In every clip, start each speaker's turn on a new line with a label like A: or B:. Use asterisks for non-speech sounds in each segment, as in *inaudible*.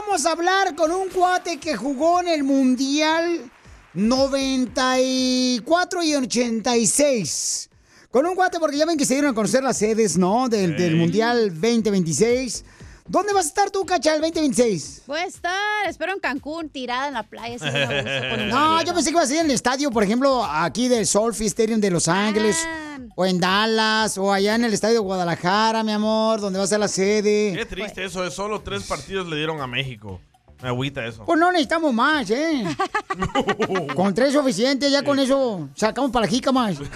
A: vamos a hablar con un cuate que jugó en el Mundial 94 y 86. Con un cuate, porque ya ven que se dieron a conocer las sedes, ¿no? Del, del Mundial 2026. ¿Dónde vas a estar tú, Cacha, el 2026?
B: Voy a estar, espero en Cancún, tirada en la playa. *laughs*
A: No, yo pensé que iba a ser en el estadio, por ejemplo, aquí del Solfi Stadium de Los Ángeles,
B: Ah.
A: o en Dallas, o allá en el estadio de Guadalajara, mi amor, donde va a ser la sede.
C: Qué triste eso, es solo tres partidos le dieron a México. Me agüita eso.
A: Pues no necesitamos más, ¿eh? *laughs* con tres suficientes, ya con eso sacamos para la jica más. *laughs*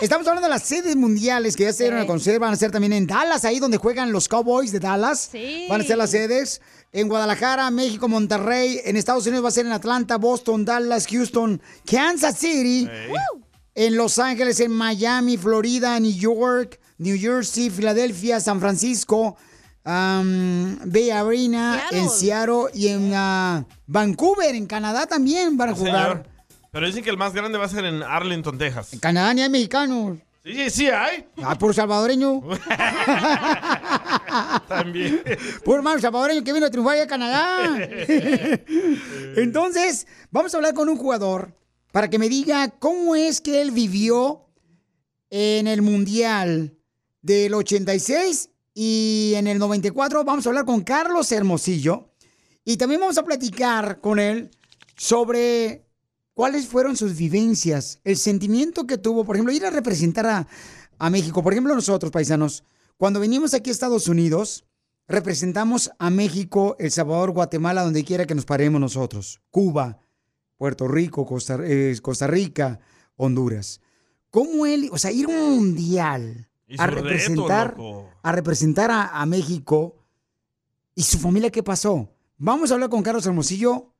A: Estamos hablando de las sedes mundiales que ya se dieron a conocer. Van a ser también en Dallas, ahí donde juegan los Cowboys de Dallas.
B: Sí.
A: Van a ser las sedes. En Guadalajara, México, Monterrey. En Estados Unidos va a ser en Atlanta, Boston, Dallas, Houston, Kansas City. En Los Ángeles, en Miami, Florida, New York, New Jersey, Filadelfia, San Francisco, um, Bay Arena,
C: Seattle.
A: en Seattle y en ah, Vancouver, en Canadá también van a jugar.
C: Señor. Pero dicen que el más grande va a ser en Arlington, Texas.
A: En Canadá ni hay mexicanos.
C: Sí, sí, sí hay.
A: Ah, puro salvadoreño. *laughs*
C: También.
A: Puro hermano salvadoreño que vino a triunfar allá a Canadá. *laughs* Entonces, vamos a hablar con un jugador para que me diga cómo es que él vivió en el Mundial del 86 y en el 94. Vamos a hablar con Carlos Hermosillo y también vamos a platicar con él sobre cuáles fueron sus vivencias, el sentimiento que tuvo, por ejemplo, ir a representar a, a México. Por ejemplo, nosotros, paisanos, cuando venimos aquí a Estados Unidos, representamos a México, El Salvador, Guatemala, donde quiera que nos paremos nosotros. Cuba, Puerto Rico, Costa, eh, Costa Rica, Honduras. ¿Cómo él, o sea, ir a un mundial a
C: reto,
A: representar, a representar a, a México y su familia qué pasó? Vamos a hablar con Carlos Hermosillo,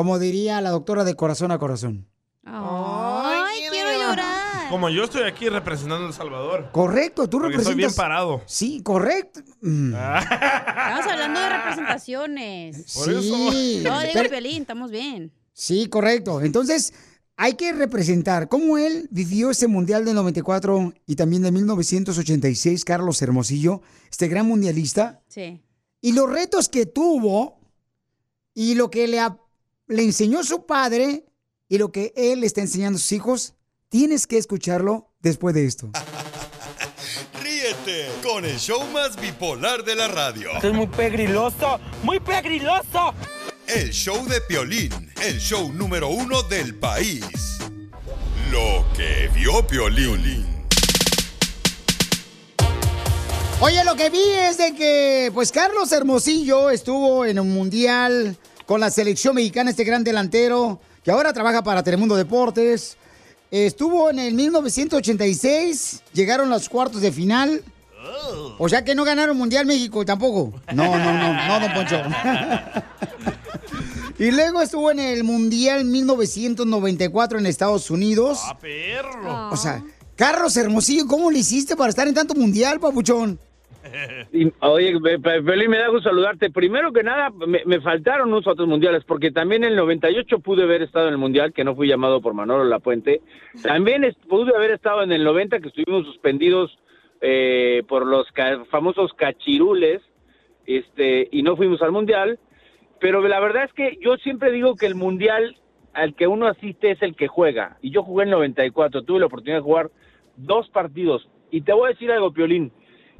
A: como diría la doctora de corazón a corazón.
B: Ay, quiero llorar.
C: Como yo estoy aquí representando a El Salvador.
A: Correcto, tú
C: Porque estoy
A: representas.
C: bien parado.
A: Sí, correcto. Mm.
B: Estamos hablando de *laughs* representaciones.
A: Por eso. Sí.
B: No, digo
A: Pero-
B: Piolín, estamos bien.
A: Sí, correcto. Entonces, hay que representar cómo él vivió ese Mundial del 94 y también de 1986, Carlos Hermosillo, este gran mundialista,
B: Sí.
A: y los retos que tuvo y lo que le, le enseñó su padre y lo que él le está enseñando a sus hijos. Tienes que escucharlo después de esto. *laughs*
D: Ríete con el show más bipolar de la radio.
E: Esto es muy pegriloso, muy pegriloso.
D: El show de Piolín, el show número uno del país. Lo que vio Piolín.
A: Oye, lo que vi es de que, pues, Carlos Hermosillo estuvo en un mundial con la selección mexicana, este gran delantero, que ahora trabaja para Telemundo Deportes. Estuvo en el 1986, llegaron los cuartos de final. O sea que no ganaron Mundial México tampoco. No, no, no, no, don Poncho. *laughs* y luego estuvo en el Mundial 1994 en Estados Unidos.
C: ¡Ah, perro!
A: O sea, Carlos Hermosillo, ¿cómo le hiciste para estar en tanto Mundial, papuchón? *laughs*
F: Y, oye, Piolín, me da gusto saludarte. Primero que nada, me, faltaron unos otros mundiales, porque también en el 98 pude haber estado en el mundial, que no fui llamado por Manolo Lapuente. También pude haber estado en el 90, que estuvimos suspendidos eh, por los famosos cachirules, este, y no fuimos al mundial. Pero la verdad es que yo siempre digo que el mundial al que uno asiste es el que juega. Y yo jugué en el 94, tuve la oportunidad de jugar dos partidos. Y te voy a decir algo, Piolín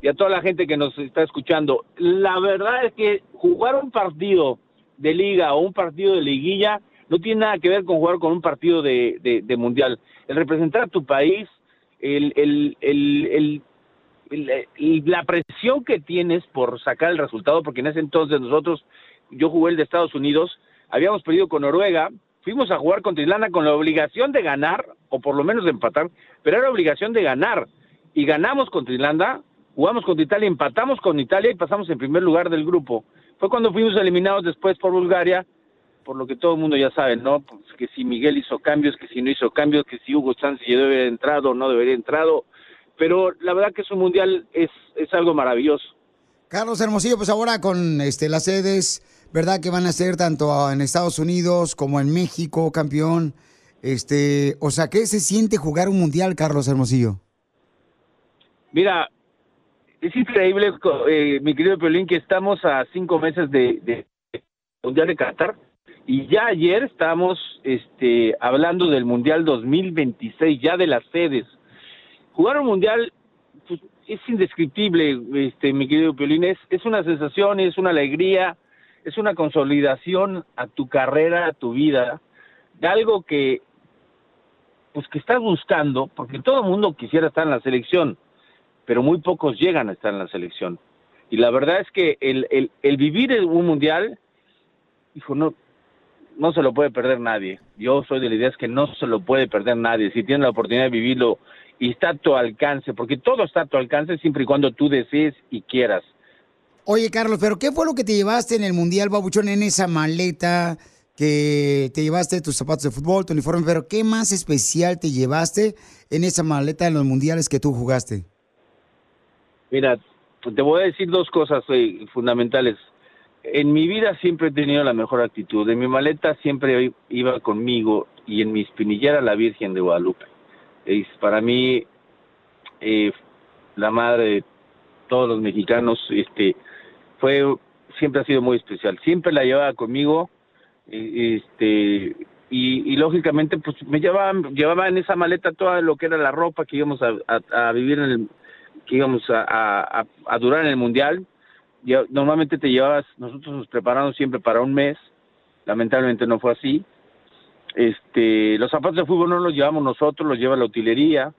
F: y a toda la gente que nos está escuchando. La verdad es que jugar un partido de liga o un partido de liguilla no tiene nada que ver con jugar con un partido de, mundial. El representar a tu país, el, el- el- el- el- el- la presión que tienes por sacar el resultado, porque en ese entonces nosotros, yo jugué el de Estados Unidos, habíamos perdido con Noruega, fuimos a jugar contra Irlanda con la obligación de ganar, o por lo menos de empatar, pero era obligación de ganar. Y ganamos contra Irlanda, jugamos contra Italia, empatamos con Italia y pasamos en primer lugar del grupo. Fue cuando fuimos eliminados después por Bulgaria, por lo que todo el mundo ya sabe, ¿no? Pues que si Miguel hizo cambios, que si no hizo cambios, que si Hugo Sánchez debe haber entrado o no debería haber entrado. Pero la verdad que es un mundial, es, es algo maravilloso.
A: Carlos Hermosillo, pues ahora con este, las sedes, ¿verdad? Que van a ser tanto en Estados Unidos como en México, campeón. Este, o sea, ¿qué se siente jugar un mundial, Carlos Hermosillo?
F: Mira, es increíble, eh, mi querido Piolín, que estamos a cinco meses de, Mundial de Qatar y ya ayer estábamos este, hablando del Mundial 2026, ya de las sedes. Jugar un Mundial pues, es indescriptible, este, mi querido Piolín, es, es una sensación, es una alegría, es una consolidación a tu carrera, a tu vida, de algo que pues que estás buscando, porque todo el mundo quisiera estar en la selección, pero muy pocos llegan a estar en la selección. Y la verdad es que el, el, el vivir un mundial, hijo, no, no se lo puede perder nadie. Yo soy de la idea es que no se lo puede perder nadie. Si tienes la oportunidad de vivirlo y está a tu alcance, porque todo está a tu alcance siempre y cuando tú desees y quieras.
A: Oye, Carlos, pero ¿qué fue lo que te llevaste en el Mundial, Babuchón, en esa maleta que te llevaste tus zapatos de fútbol, tu uniforme? Pero ¿qué más especial te llevaste en esa maleta en los mundiales que tú jugaste?
F: Mira, te voy a decir dos cosas eh, fundamentales. En mi vida siempre he tenido la mejor actitud. En mi maleta siempre iba conmigo y en mi espinillera la Virgen de Guadalupe. Es para mí eh, la madre de todos los mexicanos. Este fue siempre ha sido muy especial. Siempre la llevaba conmigo. Este y, lógicamente pues me llevaba llevaba en esa maleta toda lo que era la ropa que íbamos a- a vivir en el que íbamos a, a- a- durar en el mundial. Ya- normalmente te llevabas, nosotros nos preparamos siempre para un mes, lamentablemente no fue así. Este, los zapatos de fútbol no los llevamos nosotros, los lleva la utilería.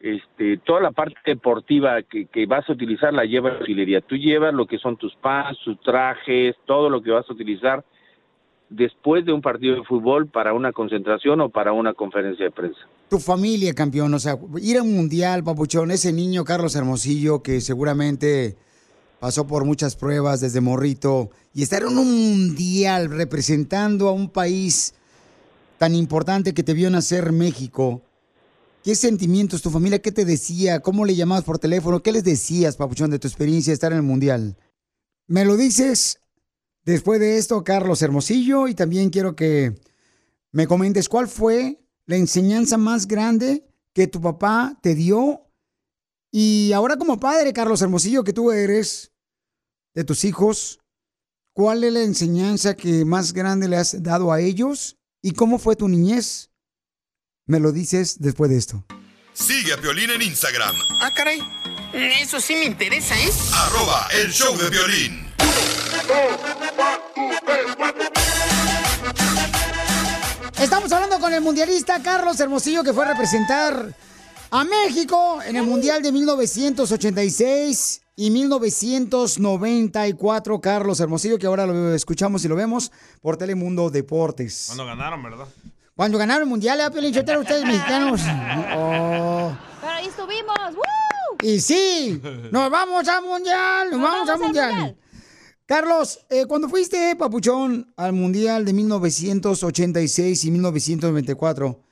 F: Este, toda la parte deportiva que, que vas a utilizar la lleva la utilería. Tú llevas lo que son tus pants, tus trajes, todo lo que vas a utilizar después de un partido de fútbol para una concentración o para una conferencia de prensa.
A: Tu familia, campeón, o sea, ir a un mundial, papuchón, ese niño Carlos Hermosillo que seguramente pasó por muchas pruebas desde morrito y estar en un mundial representando a un país tan importante que te vio nacer México. ¿Qué sentimientos tu familia, qué te decía? ¿Cómo le llamabas por teléfono? ¿Qué les decías, papuchón, de tu experiencia de estar en el mundial? Me lo dices después de esto, Carlos Hermosillo, y también quiero que me comentes cuál fue la enseñanza más grande que tu papá te dio. Y ahora como padre, Carlos Hermosillo, que tú eres de tus hijos, ¿cuál es la enseñanza que más grande le has dado a ellos? ¿Y cómo fue tu niñez? Me lo dices después de esto.
D: Sigue a Piolín en Instagram,
G: Ah, caray. Eso sí me interesa, ¿eh?
D: arroba el show de violín.
A: Estamos hablando con el mundialista Carlos Hermosillo que fue a representar a México en el Mundial de 1986 y 1994. Carlos Hermosillo, que ahora lo escuchamos y lo vemos por Telemundo Deportes.
C: Cuando ganaron, ¿verdad?
A: Cuando ganaron el Mundial, ¿eh, Piolín ustedes mexicanos? *laughs* Oh.
B: Pero ahí estuvimos. ¡Woo!
A: Y sí, nos vamos al Mundial, nos, vamos, al mundial. Carlos, eh, cuando fuiste, Papuchón, al Mundial de 1986 y 1994,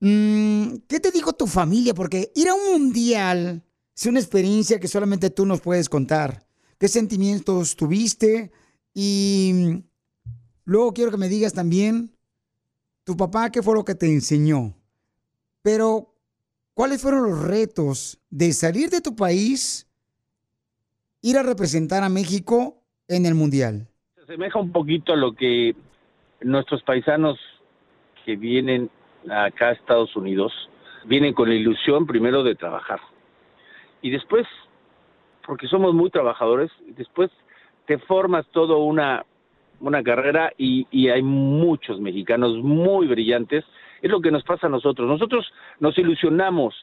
A: mm, ¿qué te dijo tu familia? Porque ir a un Mundial es una experiencia que solamente tú nos puedes contar. ¿Qué sentimientos tuviste? Y luego quiero que me digas también, tu papá, ¿qué fue lo que te enseñó? Pero, ¿cuáles fueron los retos de salir de tu país, ir a representar a México en el Mundial?
F: Se asemeja un poquito a lo que nuestros paisanos que vienen acá a Estados Unidos vienen con la ilusión primero de trabajar y después, porque somos muy trabajadores, después te formas toda una, una carrera y, y hay muchos mexicanos muy brillantes. Es lo que nos pasa a nosotros. Nosotros nos ilusionamos.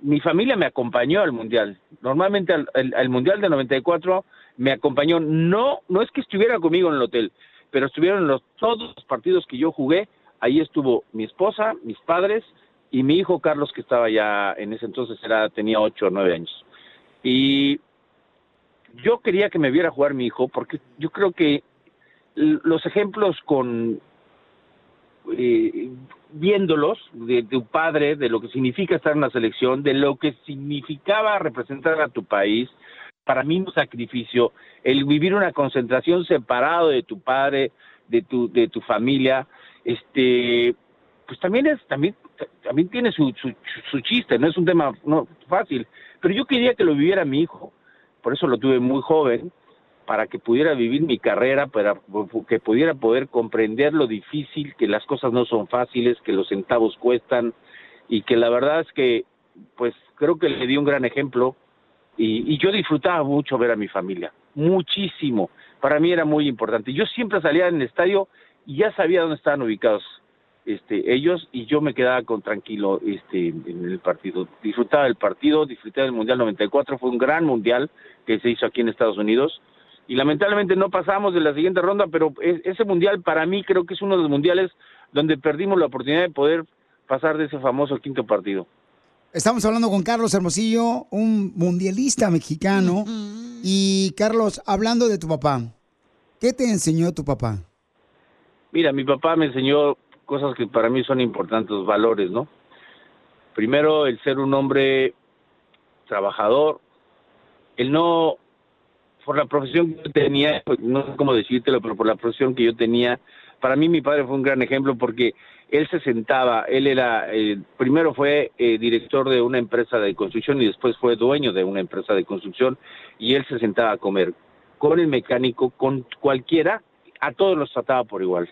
F: Mi familia me acompañó al Mundial. Normalmente al, al- al Mundial de 94 me acompañó. No, no es que estuviera conmigo en el hotel, pero estuvieron los, todos los partidos que yo jugué. Ahí estuvo mi esposa, mis padres y mi hijo Carlos, que estaba ya en ese entonces, era, tenía ocho o nueve años. Y yo quería que me viera jugar mi hijo, porque yo creo que los ejemplos con eh, viéndolos de tu padre, de lo que significa estar en la selección, de lo que significaba representar a tu país, para mí un sacrificio, el vivir una concentración separado de tu padre, de tu, de tu familia, este, pues también es, también, también tiene su, su, su chiste, no es un tema no, fácil, pero yo quería que lo viviera mi hijo, por eso lo tuve muy joven, para que pudiera vivir mi carrera, para que pudiera poder comprender lo difícil, que las cosas no son fáciles, que los centavos cuestan y que la verdad es que pues creo que le di un gran ejemplo y, y yo disfrutaba mucho ver a mi familia, muchísimo. Para mí era muy importante. Yo siempre salía en el estadio y ya sabía dónde estaban ubicados este, ellos y yo me quedaba con tranquilo este, en el partido. Disfrutaba del partido, disfrutaba del Mundial 94, fue un gran mundial que se hizo aquí en Estados Unidos y lamentablemente no pasamos de la siguiente ronda, pero ese mundial para mí creo que es uno de los mundiales donde perdimos la oportunidad de poder pasar de ese famoso quinto partido.
A: Estamos hablando con Carlos Hermosillo, un mundialista mexicano. Y Carlos, hablando de tu papá, ¿qué te enseñó tu papá?
F: Mira, mi papá me enseñó cosas que para mí son importantes, los valores, ¿no? Primero, el ser un hombre trabajador, el no, por la profesión que yo tenía, pues, no sé cómo decírtelo, pero por la profesión que yo tenía, para mí mi padre fue un gran ejemplo porque él se sentaba, él era, eh, primero fue eh, director de una empresa de construcción y después fue dueño de una empresa de construcción y él se sentaba a comer con el mecánico, con cualquiera, a todos los trataba por igual.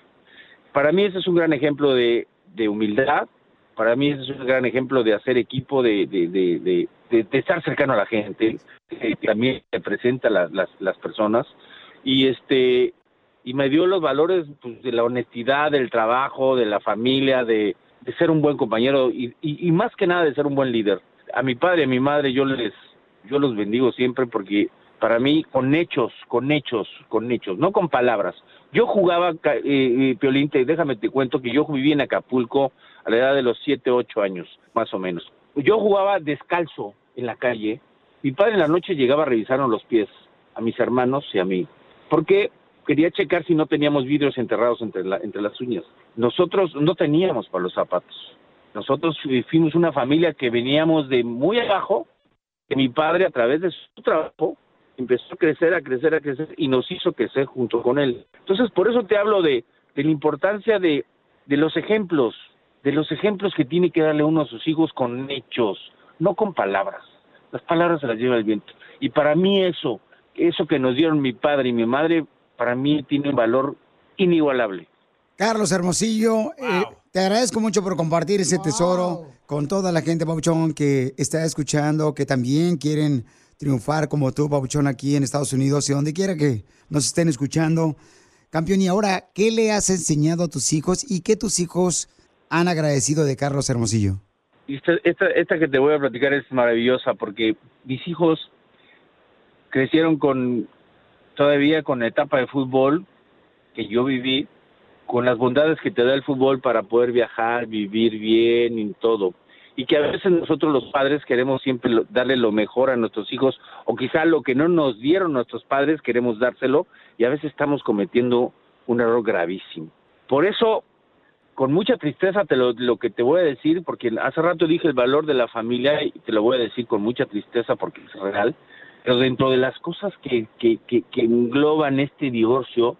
F: Para mí ese es un gran ejemplo de, de humildad, para mí es un gran ejemplo de hacer equipo, de, de, de, de- estar cercano a la gente, que también representa a las, personas y este y me dio los valores pues, de la honestidad, del trabajo, de la familia, de, ser un buen compañero y, más que nada de ser un buen líder. A mi padre y a mi madre yo les yo los bendigo siempre porque para mí con hechos, con hechos, con hechos, no con palabras. Yo jugaba, eh, eh, Piolín, te- déjame te cuento que yo viví en Acapulco a la edad de los 7, 8 años, más o menos. Yo jugaba descalzo en la calle. Mi padre en la noche llegaba a revisarnos los pies a mis hermanos y a mí, porque quería checar si no teníamos vidrios enterrados entre, la- entre las uñas. Nosotros no teníamos para los zapatos. Nosotros fu- fuimos una familia que veníamos de muy abajo, que mi padre a través de su trabajo empezó a crecer, a crecer, a crecer y nos hizo crecer junto con él. Entonces, por eso te hablo de, de la importancia de, de los ejemplos, de los ejemplos que tiene que darle uno a sus hijos con hechos, no con palabras. Las palabras se las lleva el viento. Y para mí eso, eso que nos dieron mi padre y mi madre, para mí tiene un valor inigualable.
A: Carlos Hermosillo, eh, te agradezco mucho por compartir ese tesoro con toda la gente, Pabuchón, que está escuchando, que también quieren triunfar como tú, Pabuchón, aquí en Estados Unidos y donde quiera que nos estén escuchando. Campeón, y ahora, ¿qué le has enseñado a tus hijos y qué tus hijos han agradecido de Carlos Hermosillo?
F: Esta, esta, esta que te voy a platicar es maravillosa porque mis hijos crecieron con todavía con la etapa de fútbol que yo viví, con las bondades que te da el fútbol para poder viajar, vivir bien y todo. Y que a veces nosotros los padres queremos siempre darle lo mejor a nuestros hijos, o quizá lo que no nos dieron nuestros padres queremos dárselo, y a veces estamos cometiendo un error gravísimo. Por eso con mucha tristeza te lo, lo que te voy a decir, porque hace rato dije el valor de la familia y te lo voy a decir con mucha tristeza porque es real, pero dentro de las cosas que, que, que, engloban este divorcio,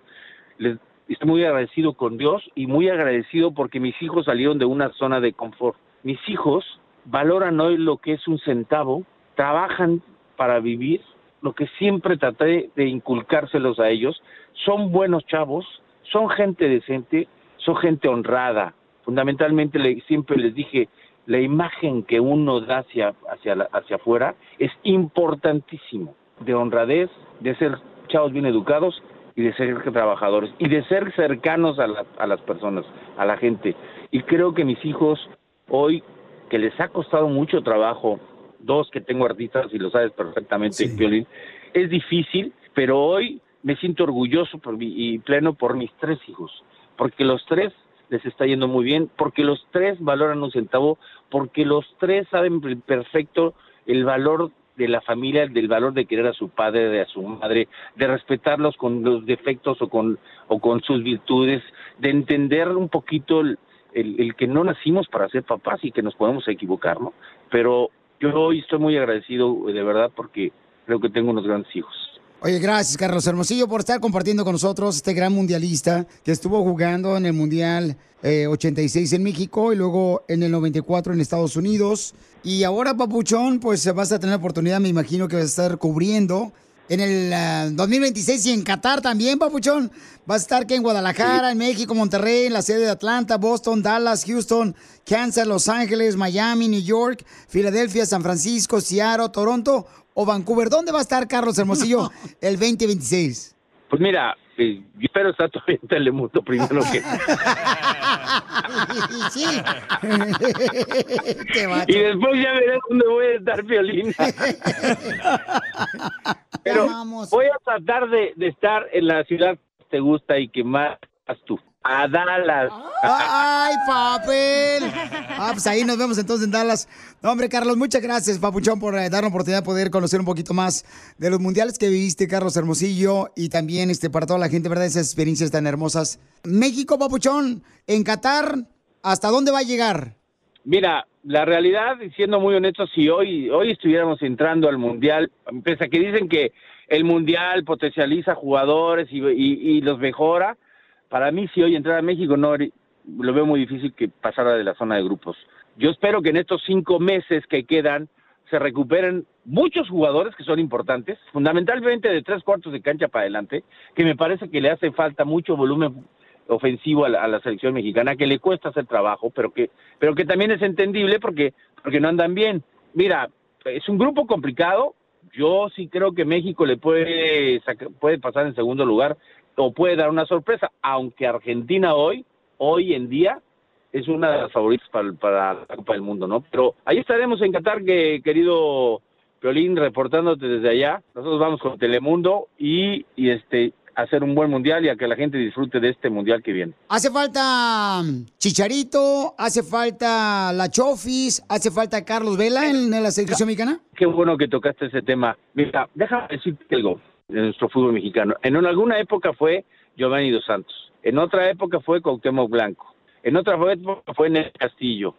F: les, estoy muy agradecido con Dios y muy agradecido porque mis hijos salieron de una zona de confort. Mis hijos valoran hoy lo que es un centavo, trabajan para vivir, lo que siempre traté de inculcárselos a ellos, son buenos chavos, son gente decente, son gente honrada. Fundamentalmente le- siempre les dije, la imagen que uno da hacia, hacia, la- hacia afuera es importantísimo, de honradez, de ser chavos bien educados y de ser trabajadores y de ser cercanos a, la- a las personas, a la gente. Y creo que mis hijos hoy, que les ha costado mucho trabajo, dos que tengo artistas y lo sabes perfectamente, Piolín, es difícil, pero hoy me siento orgulloso por mi- y pleno por mis tres hijos, porque los tres les está yendo muy bien, porque los tres valoran un centavo, porque los tres saben per- perfecto el valor de la familia, del valor de querer a su padre, de a su madre, de respetarlos con los defectos o con, o con sus virtudes, de entender un poquito el, el- el que no nacimos para ser papás y que nos podemos equivocar, ¿no? Pero yo hoy estoy muy agradecido, de verdad, porque creo que tengo unos grandes hijos.
A: Oye, gracias, Carlos Hermosillo, por estar compartiendo con nosotros este gran mundialista que estuvo jugando en el Mundial eh, 86 en México y luego en el 94 en Estados Unidos. Y ahora, Papuchón, pues vas a tener la oportunidad, me imagino que vas a estar cubriendo en el ah, 2026 y en Qatar también, papuchón. Vas a estar que en Guadalajara, en México, Monterrey, en la sede de Atlanta, Boston, Dallas, Houston, Kansas, Los Ángeles, Miami, New York, Filadelfia, San Francisco, Seattle, Toronto o Vancouver. ¿Dónde va a estar Carlos Hermosillo el 2026?
F: Pues mira, eh, yo espero estar todavía en Telemundo primero que... *laughs*
A: sí.
F: Y después ya veré dónde voy a estar, Violín. *laughs* Pero
A: Vamos.
F: voy a tratar de, de estar en la ciudad que te gusta y que más tú. A Dallas.
A: ¡Ay, papel! Ah, pues ahí nos vemos entonces en Dallas. No, hombre, Carlos, muchas gracias, Papuchón, por eh, dar la oportunidad de poder conocer un poquito más de los mundiales que viviste, Carlos Hermosillo, y también este para toda la gente, ¿verdad? Esas experiencias tan hermosas. México, Papuchón, en Qatar, ¿hasta dónde va a llegar?
F: Mira, la realidad, y siendo muy honestos, si hoy, hoy estuviéramos entrando al Mundial, pese a que dicen que el Mundial potencializa jugadores y, y- y los mejora, para mí si hoy entrar a México no lo veo muy difícil que pasara de la zona de grupos. Yo espero que en estos cinco meses que quedan se recuperen muchos jugadores que son importantes, fundamentalmente de tres cuartos de cancha para adelante, que me parece que le hace falta mucho volumen ofensivo a la, a la selección mexicana, que le cuesta hacer trabajo, pero que, pero que también es entendible porque, porque no andan bien. Mira, es un grupo complicado. Yo sí creo que México le puede, puede pasar en segundo lugar o puede dar una sorpresa, aunque Argentina hoy, hoy en día, es una de las favoritas para, para la Copa del Mundo, ¿no? Pero ahí estaremos en Qatar, que, querido Piolín, reportándote desde allá. Nosotros vamos con Telemundo y, y este hacer un buen mundial y a que la gente disfrute de este mundial que viene.
A: Hace falta mm, Chicharito, hace falta La Chofis, hace falta Carlos Vela en, en la selección mexicana.
F: Qué bueno que tocaste ese tema. Mira, déjame decirte algo de nuestro fútbol mexicano. En alguna época fue Giovanni Dos Santos, en otra época fue Cuauhtémoc Blanco, en otra época fue Nel Castillo,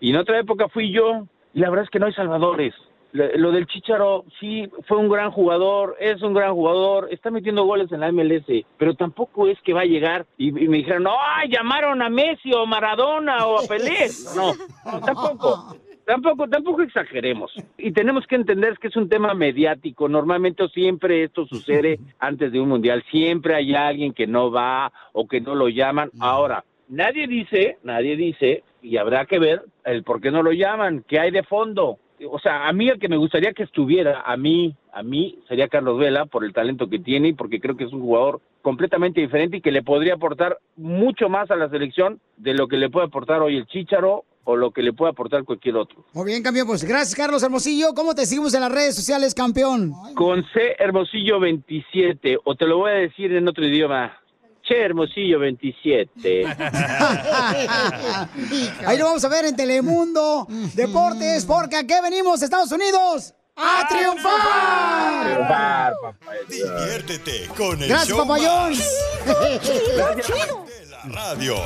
F: y en otra época fui yo, y la verdad es que no hay salvadores. Lo del Chicharo, sí, fue un gran jugador, es un gran jugador, está metiendo goles en la MLS, pero tampoco es que va a llegar y, y me dijeron, no, ay, llamaron a Messi o Maradona o a Pelé. No, *laughs* no, tampoco. Tampoco, tampoco exageremos. Y tenemos que entender que es un tema mediático. Normalmente siempre esto sucede *laughs* antes de un mundial. Siempre hay alguien que no va o que no lo llaman. Ahora, nadie dice, nadie dice, y habrá que ver el por qué no lo llaman, qué hay de fondo. O sea, a mí el que me gustaría que estuviera, a mí, a mí sería Carlos Vela por el talento que tiene y porque creo que es un jugador completamente diferente y que le podría aportar mucho más a la selección de lo que le puede aportar hoy el Chícharo o lo que le puede aportar cualquier otro.
A: Muy bien, campeón. Pues gracias, Carlos Hermosillo. ¿Cómo te seguimos en las redes sociales, campeón?
F: Con C Hermosillo 27, o te lo voy a decir en otro idioma. Che Hermosillo 27. *laughs*
A: Ahí lo vamos a ver en Telemundo Deportes, porque aquí venimos, Estados Unidos, a triunfar.
F: Triunfar, papá.
D: Diviértete con el
A: Gracias,
D: show
A: papayón.
D: más *laughs* de la radio.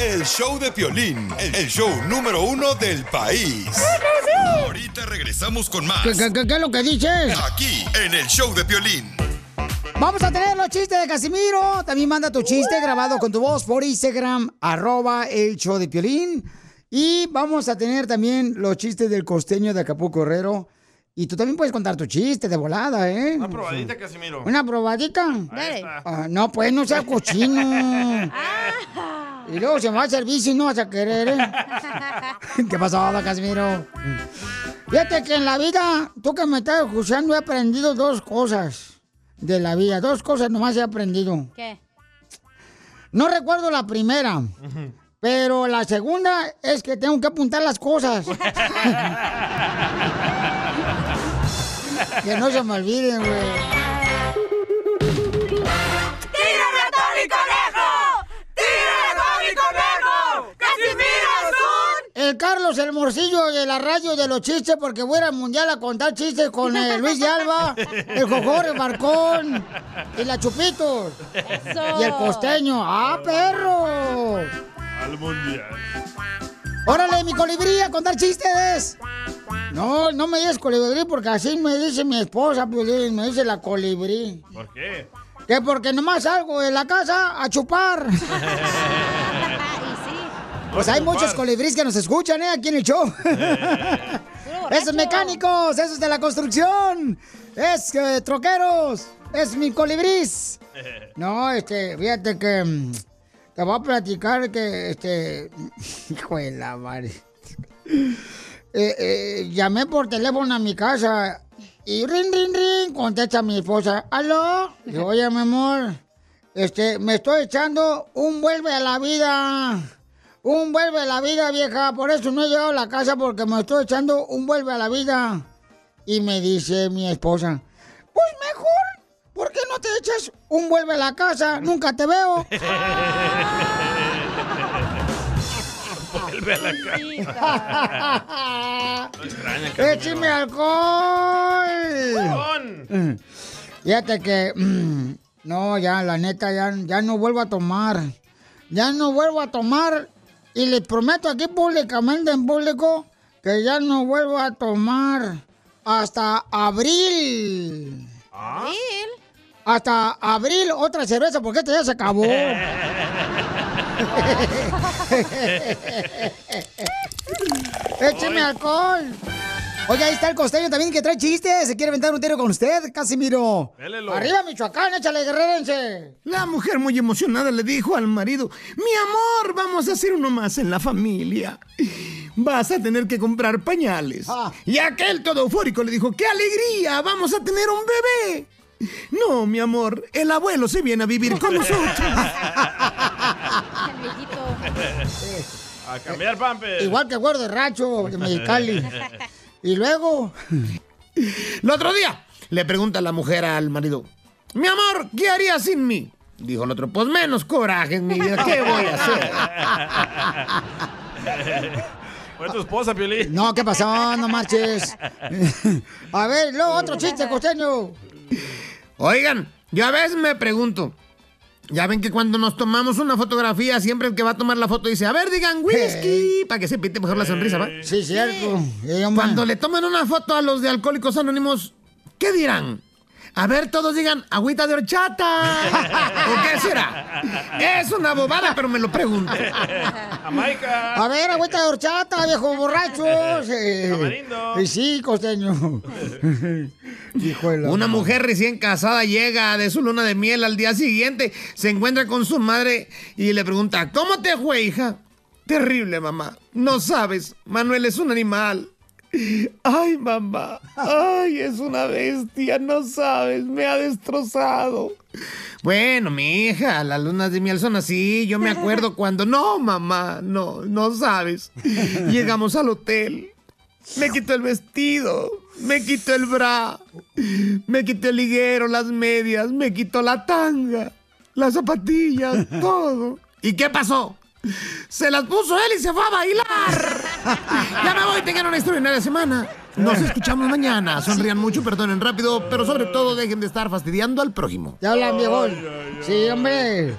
D: El show de Piolín, el show número uno del país. Ahorita regresamos con más.
A: ¿Qué, qué- qué- qué es lo que dices?
D: Aquí, en el show de Piolín.
A: Vamos a tener los chistes de Casimiro. También manda tu chiste grabado con tu voz por Instagram, arroba el show de Piolín. Y vamos a tener también los chistes del costeño de Acapulco Herrero. Y tú también puedes contar tu chiste de volada, ¿eh?
C: Una probadita, Casimiro.
A: ¿Una probadita?
C: Ahí está.
A: Ah, no, pues no sea cochino. *laughs* Y luego se me va a servicio y no vas a querer, ¿eh? *laughs* ¿Qué pasó, don Casimiro? Fíjate que en la vida, tú que me estás escuchando, he aprendido dos cosas de la vida. Dos cosas nomás he aprendido.
B: ¿Qué?
A: No recuerdo la primera, pero la segunda es que tengo que apuntar las cosas. *laughs* que no se me olviden, güey. El Carlos el morcillo de la radio de los chistes, porque voy a ir al mundial a contar chistes con eh, Luis de Alba, el Jojor, el Marcón y la Chupitos.
B: Eso.
A: Y el costeño. ¡Ah, perro!
C: Al mundial.
A: ¡Órale, mi colibrí, a contar chistes! No, no me digas colibrí porque así me dice mi esposa, Piolín, me dice la colibrí.
C: ¿Por qué?
A: Que porque nomás salgo de la casa a chupar. *laughs* Pues hay muchos colibríes que nos escuchan, ¿eh? Aquí en el show. *laughs* Esos mecánicos, esos de la construcción, es eh, troqueros, es mi colibrís. No, este, fíjate que mm, te voy a platicar que, este, *laughs* hijo de la madre. *laughs* Eh, eh, llamé por teléfono a mi casa y ring, ring, ring, contesta mi esposa. ¿Aló? Digo, oye, mi amor, este, me estoy echando un vuelve a la vida. Un vuelve a la vida, vieja. Por eso no he llegado a la casa porque me estoy echando un vuelve a la vida. Y me dice mi esposa, pues mejor, ¿por qué no te echas un vuelve a la casa? Nunca te veo. *laughs*
C: Vuelve a la casa. *laughs*
A: ¡Écheme alcohol!
C: Con.
A: Fíjate que, mm, no, ya, la neta, ya, ya no vuelvo a tomar. Ya no vuelvo a tomar. Y les prometo aquí públicamente, en público, que ya no vuelvo a tomar hasta abril.
B: ¿Abril?
A: Hasta abril, otra cerveza, porque esta ya se acabó. *laughs* *laughs* ¡Écheme alcohol! Oye, ahí está el costeño también que trae chistes. Se quiere aventar un tiro con usted, Casimiro. Arriba, Michoacán, échale, guerrerense.
H: La mujer muy emocionada le dijo al marido, mi amor, vamos a hacer uno más en la familia. Vas a tener que comprar pañales.
A: Ah.
H: Y aquel todo eufórico le dijo, ¡qué alegría! Vamos a tener un bebé. No, mi amor, el abuelo se viene a vivir con nosotros.
C: A cambiar pampers.
A: Igual que Gordo de Racho de Mexicali. *laughs* Y luego, *laughs*
H: El otro día le pregunta la mujer al marido, mi amor, ¿qué harías sin mí? Dijo el otro, pues menos coraje en mi vida, ¿qué voy a hacer? *laughs*
C: Fue tu esposa, Piolín.
A: no, ¿qué pasó? No marches. *laughs* A ver, luego otro chiste, costeño.
H: Oigan, yo a veces me pregunto, ya ven que cuando nos tomamos una fotografía, siempre el que va a tomar la foto dice, a ver, digan whisky, para que se pinte mejor la sonrisa, ¿va?
A: Sí, cierto.
H: Cuando le toman una foto a los de Alcohólicos Anónimos, ¿qué dirán? A ver, todos digan, agüita de horchata. *laughs* ¿O qué será? Es una bobada, pero me lo pregunto.
C: Jamaica.
A: A ver, agüita de horchata, viejo borrachos. Eh, eh, sí, costeño. Hijo de la
H: Una mujer recién casada llega de su luna de miel al día siguiente, se encuentra con su madre y le pregunta, ¿cómo te fue, hija? Terrible, mamá. No sabes, Manuel es un animal. Ay, mamá. Ay, es una bestia, no sabes, me ha destrozado. Bueno, mi hija, las lunas de miel son así. Yo me acuerdo *laughs* cuando. No, mamá, no, no sabes. Llegamos al hotel. Me quitó el vestido, me quitó el bra, me quitó el liguero, las medias, me quitó la tanga, las zapatillas, *laughs* todo. ¿Y qué pasó? Se las puso él y se fue a bailar. *laughs* Ya me voy, tengan una extraordinaria semana. Nos escuchamos mañana. Sonrían mucho, perdonen rápido, pero sobre todo dejen de estar fastidiando al prójimo.
A: Ya hablan, viejón. Sí, hombre.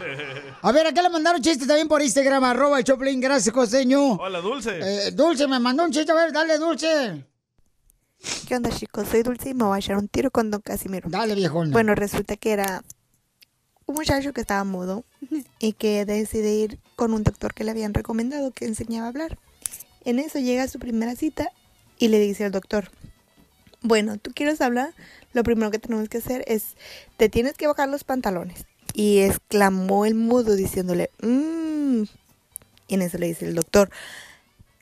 A: A ver, acá le mandaron chiste también por Instagram, arroba el Choplin. Gracias, costeño.
C: Hola, Dulce.
A: Eh, Dulce me mandó un chiste. A ver, dale, Dulce.
I: ¿Qué onda, chicos? Soy Dulce y me voy a echar un tiro con Don Casimiro.
A: Dale, viejón.
I: Bueno, resulta que era muchacho que estaba mudo y que decide ir con un doctor que le habían recomendado que enseñaba a hablar. En eso llega a su primera cita y le dice al doctor, bueno, tú quieres hablar, lo primero que tenemos que hacer es, te tienes que bajar los pantalones. Y exclamó el mudo diciéndole, mmm. Y en eso le dice el doctor,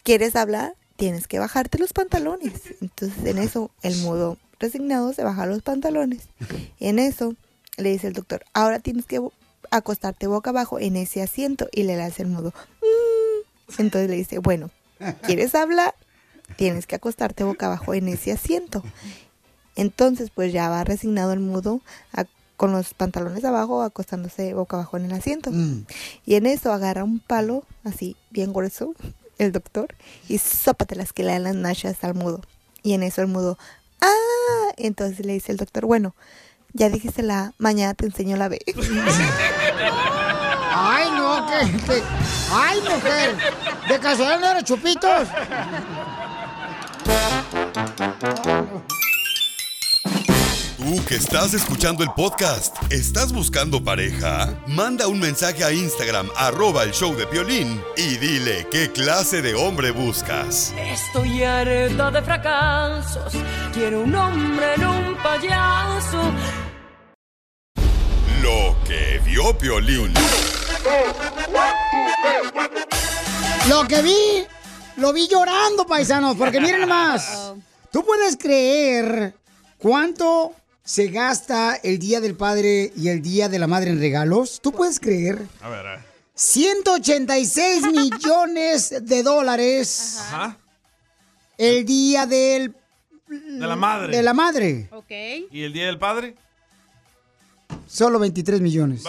I: ¿quieres hablar? Tienes que bajarte los pantalones. Entonces en eso el mudo resignado se baja los pantalones. Y en eso le dice el doctor, ahora tienes que acostarte boca abajo en ese asiento. Y le hace el mudo, "Mm". Entonces le dice, bueno, ¿quieres hablar? Tienes que acostarte boca abajo en ese asiento. Entonces pues ya va resignado el mudo a- con los pantalones abajo, acostándose boca abajo en el asiento.
A: Mm.
I: Y en eso agarra un palo, así, bien grueso, el doctor, y sópatelas que le dan las nachas al mudo. Y en eso el mudo, ¡ah! Entonces le dice el doctor, bueno, ya dijiste la mañana te enseño la B.
A: Ay, no, que, que- Ay, mujer. De casualidad no eres chupitos.
D: ¿Tú que estás escuchando el podcast. ¿Estás buscando pareja? Manda un mensaje a Instagram, arroba el show de Piolín, y dile qué clase de hombre buscas.
J: Estoy harta de fracasos. Quiero un hombre en un payaso.
D: Lo que vio Piolín.
A: Lo que vi, lo vi llorando, paisanos, porque miren *laughs* más. ¿Tú puedes creer cuánto se gasta el Día del Padre y el Día de la Madre en regalos? ¿Tú puedes creer?
C: A ver, a ver.
A: 186 *laughs* millones de dólares
C: Ajá.
A: el Día del,
C: De la madre.
A: de la Madre.
B: Ok.
C: ¿Y el día del padre?
A: Solo 23 millones.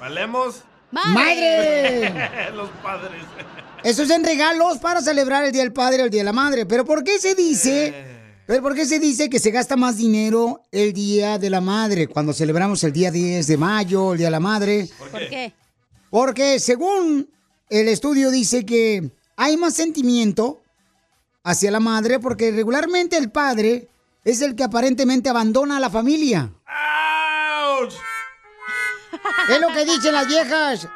C: ¿Valemos?
A: ¡Madre! *laughs*
C: Los padres.
A: Eso es en regalos para celebrar el Día del Padre o el Día de la Madre. Pero ¿por qué se dice? Pero ¿por qué se dice que se gasta más dinero el Día de la Madre cuando celebramos el día 10 de mayo, el Día de la Madre?
B: ¿Por qué?
A: Porque según el estudio dice que hay más sentimiento hacia la madre porque regularmente el padre es el que aparentemente abandona a la familia.
C: ¡Auch!
A: Es lo que dicen las viejas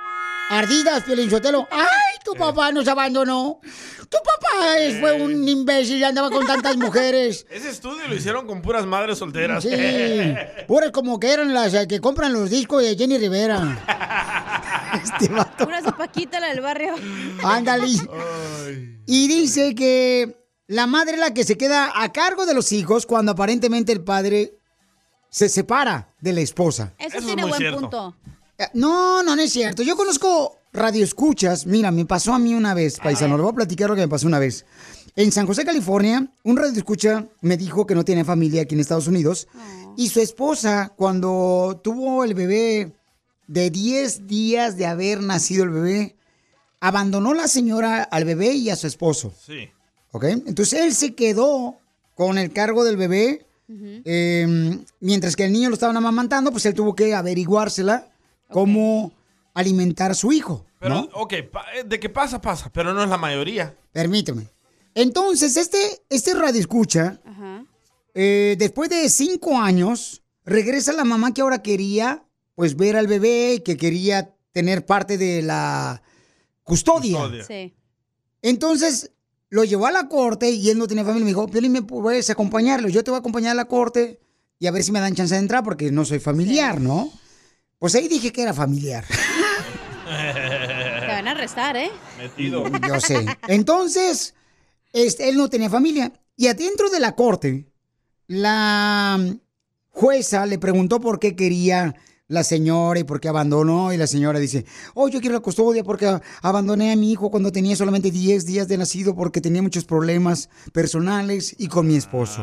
A: ardidas, Pielinchotelo. ¡Ay, tu papá nos abandonó! Tu papá es- fue un imbécil y andaba con tantas mujeres. *laughs*
C: Ese estudio lo hicieron con puras madres solteras.
A: Sí, *laughs* puras como que eran las eh, que compran los discos de Jenny Rivera. *laughs* Este vato.
B: La del barrio.
A: Ándale. Y dice que la madre es la que se queda a cargo de los hijos cuando aparentemente el padre se separa de la esposa.
B: Eso, tiene buen punto.
A: Eh, No, no, no es cierto. Yo conozco radioescuchas. Mira, me pasó a mí una vez, paisano. Le voy a platicar lo que me pasó una vez. En San José, California, un radioescucha me dijo que no tiene familia aquí en Estados Unidos. Y su esposa, cuando tuvo el bebé de 10 días de haber nacido el bebé, abandonó la señora al bebé y a su esposo.
C: Sí.
A: ¿Ok? Entonces él se quedó con el cargo del bebé. eh, mientras que el niño lo estaban amamantando, pues él tuvo que averiguársela cómo alimentar a su hijo.
C: Pero,
A: ¿no?
C: ok, eh, de que pasa, pasa, pero no es la mayoría.
A: Permíteme. Entonces, este, este radio escucha, eh, después de cinco años, regresa la mamá que ahora quería, pues, ver al bebé, que quería tener parte de la custodia.
B: Sí.
A: Entonces, lo llevó a la corte y él no tenía familia. Me dijo, Piolín, ¿me puedes acompañarlo? Yo te voy a acompañar a la corte y a ver si me dan chance de entrar porque no soy familiar, ¿no? Pues ahí dije que era familiar. *laughs*
B: Arrestar, ¿eh?
C: Metido.
A: Yo sé. Entonces, este, él no tenía familia. Y adentro de la corte, la jueza le preguntó por qué quería la señora y por qué abandonó. Y la señora dice, oh, yo quiero la custodia porque abandoné a mi hijo cuando tenía solamente 10 días de nacido porque tenía muchos problemas personales y con mi esposo.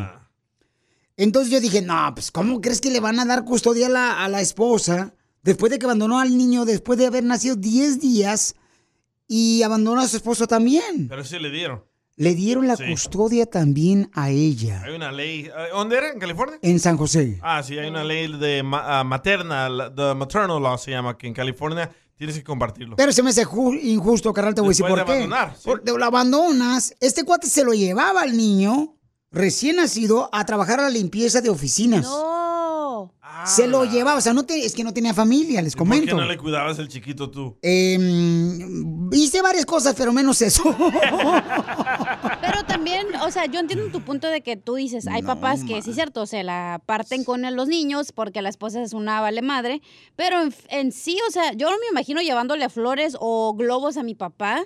A: Entonces yo dije, no, pues ¿cómo crees que le van a dar custodia a la, a la esposa después de que abandonó al niño, después de haber nacido 10 días y abandonó a su esposo también?
C: Pero sí le dieron.
A: Le dieron la
C: Sí.
A: custodia también a ella
C: Hay una ley. eh, ¿Dónde era? ¿En California?
A: en San José.
C: Ah, sí, hay una ley de ma- ah, materna, la- the maternal law se llama, que en California tienes que compartirlo.
A: Pero se me hace ju- injusto, carnal, te voy a decir por
C: de
A: qué.
C: abandonar, sí.
A: Porque lo abandonas, este cuate se lo llevaba al niño recién nacido a trabajar a la limpieza de oficinas.
B: No.
A: Se lo llevaba, o sea, no te- es que no tenía familia, les
C: ¿Por qué
A: comento.
C: no le cuidabas el chiquito tú?
A: Em, hice varias cosas, pero menos eso. *laughs*
B: Pero también, o sea, yo entiendo tu punto de que tú dices, hay papás que sí es cierto, se la parten con los niños porque la esposa es una vale madre, pero en, en sí, o sea, yo no me imagino llevándole flores o globos a mi papá,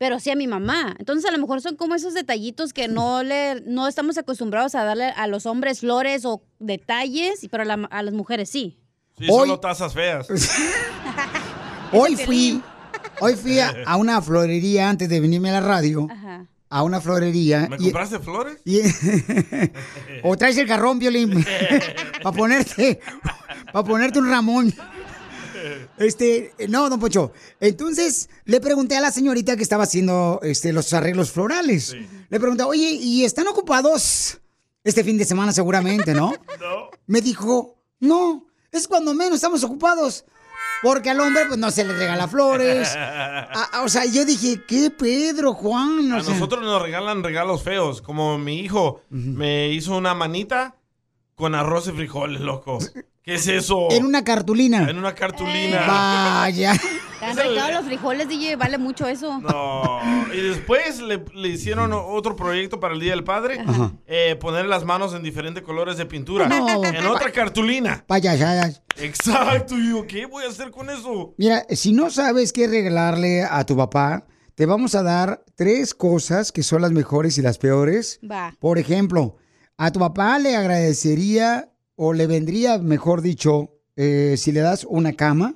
B: pero sí a mi mamá. Entonces, a lo mejor son como esos detallitos que no le no estamos acostumbrados a darle a los hombres flores o detalles, pero a, la- a las mujeres sí.
C: Sí, solo tazas feas. *laughs* *laughs*
A: hoy fui, hoy fui a, *laughs* a una florería antes de venirme a la radio.
B: Ajá.
A: A una florería.
C: ¿Me
A: y-
C: compraste flores?
A: y- o traes el garrón, Violín, para ponerte, para ponerte un ramón. Este, no, don Pocho. Entonces, le pregunté a la señorita que estaba haciendo este, los arreglos florales. Le pregunté, oye, ¿y están ocupados este fin de semana seguramente, no? *laughs*
C: No.
A: Me dijo, no, es cuando menos estamos ocupados. Porque al hombre, pues, no se le regala flores. Ah, *laughs* ah, o sea, yo dije, ¿qué Pedro, Juan? O
C: A
A: sea,
C: nosotros nos regalan regalos feos, como mi hijo me hizo una manita con arroz y frijoles, loco. ¿Qué es eso?
A: en una cartulina.
C: En una cartulina.
A: Vaya.
B: Te han recado los frijoles, DJ, vale mucho eso.
C: No. Y después le, le hicieron otro proyecto para el Día del Padre. eh, poner las manos en diferentes colores de pintura.
A: No.
C: En otra cartulina.
A: Payasadas.
C: Exacto. Y yo, ¿qué voy a hacer con eso?
A: Mira, si no sabes qué regalarle a tu papá, te vamos a dar tres cosas que son las mejores y las peores.
B: Va.
A: Por ejemplo, a tu papá le agradecería o le vendría, mejor dicho, eh, si le das una cama,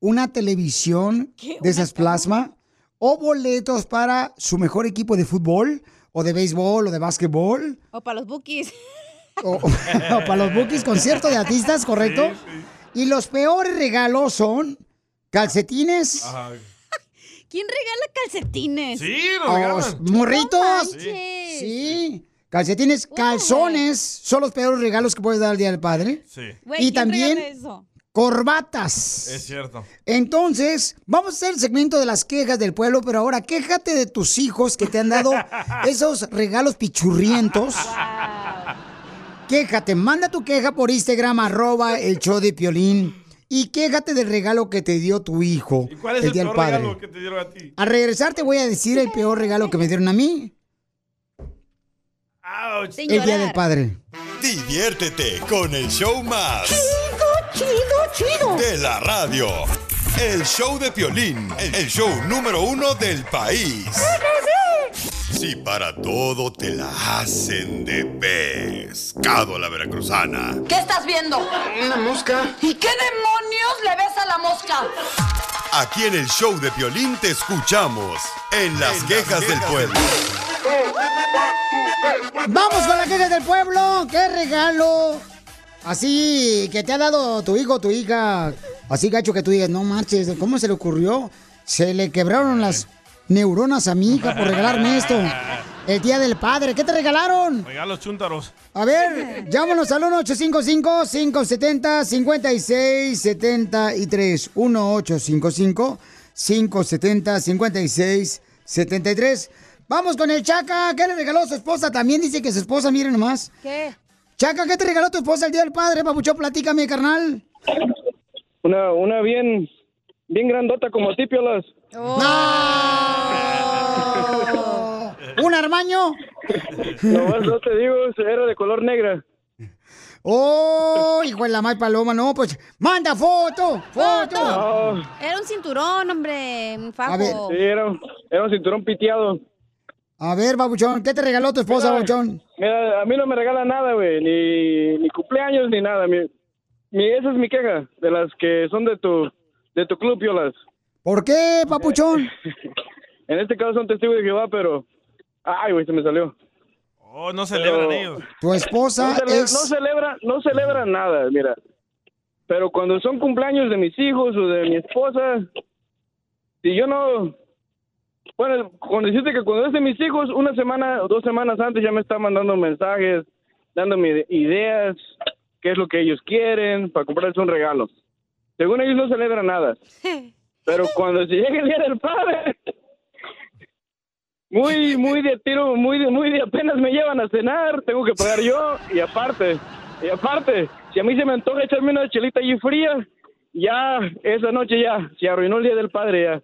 A: una televisión de esas plasma o boletos para su mejor equipo de fútbol o de béisbol o de básquetbol
B: O para los bookies. *laughs*
A: o, o para los bookies, concierto de artistas, ¿correcto? Y los peores regalos son calcetines, *laughs*
B: ¿Quién regala calcetines?
C: Sí,
A: los morritos. Sí. Calcetines, calzones son los peores regalos que puedes dar al Día del Padre.
C: Sí.
B: Güey,
A: y
B: ¿quién
A: también
B: regala eso?
A: corbatas.
C: Es cierto.
A: Entonces, vamos a hacer el segmento de las quejas del pueblo, pero ahora quéjate de tus hijos que te han dado *laughs* esos regalos pichurrientos. Quéjate, manda tu queja por Instagram, arroba el show de Piolín. Y quéjate del regalo que te dio tu hijo
C: ¿Y cuál es
A: el
C: el,
A: Día del
C: peor
A: Padre.
C: regalo que te dieron a ti?
A: Al regresar te voy a decir el peor regalo que me dieron a mí El Día del Padre.
D: Diviértete con el show más.
K: Chido, chido, chido.
D: De la radio. El show de Piolín. El show número uno del país. Si para todo te la hacen de pescado a la veracruzana.
J: ¿Qué estás viendo? Una mosca. ¿Y qué demonios le ves a la mosca?
D: Aquí en el show de Piolín te escuchamos. En las quejas del pueblo.
A: Vamos con la queja del pueblo. ¿Qué regalo? Así que te ha dado tu hijo o tu hija. Así gacho que tú digas, no manches, ¿cómo se le ocurrió? Se le quebraron las neuronas a mi hija por regalarme esto. El día del padre. ¿Qué te regalaron?
C: Regalos chúntaros.
A: A ver, llámanos al 1-855-570-5673. 1-855-570-5673. Vamos con el Chaca. ¿Qué le regaló a su esposa? También dice que su esposa, miren nomás.
B: ¿Qué?
A: Chaca, ¿qué te regaló tu esposa el día del padre, papuchón? Platícame, carnal.
L: Una, una bien, bien grandota como ti, Piolas. *laughs*
A: ¿Un armaño?
L: No, no te digo, era de color negra.
A: ¡Oh, hijo de la mal paloma! No, pues, ¡manda foto! ¡Foto!
B: Era un cinturón, hombre, un fajo.
L: Sí, era, era un cinturón piteado.
A: A ver, babuchón, ¿qué te regaló tu esposa, babuchón?
L: Mira, a mí no me regala nada, güey, ni, ni cumpleaños ni nada. Mi, mi- esa es mi queja, de las que son de tu, de tu club, Piolas.
A: ¿Por qué, papuchón? *laughs*
L: En este caso son testigos de Jehová, pero... Ay, güey, se me salió.
C: Oh, no celebran
L: Pero-
C: ellos.
A: Tu esposa
L: no, cele-
A: es...
L: no celebra, no celebra nada, mira. Pero cuando son cumpleaños de mis hijos o de mi esposa, si yo no, bueno, con decirte que cuando es de mis hijos, una semana o dos semanas antes ya me está mandando mensajes, dándome ideas, qué es lo que ellos quieren para comprarse un regalo. Según ellos no celebran nada. *laughs* Pero cuando se llega el día del padre, muy, muy de tiro, muy de, muy de apenas me llevan a cenar, tengo que pagar yo, y aparte, y aparte, si a mí se me antoja echarme una chelita allí fría, ya, esa noche ya, se arruinó el día del padre ya.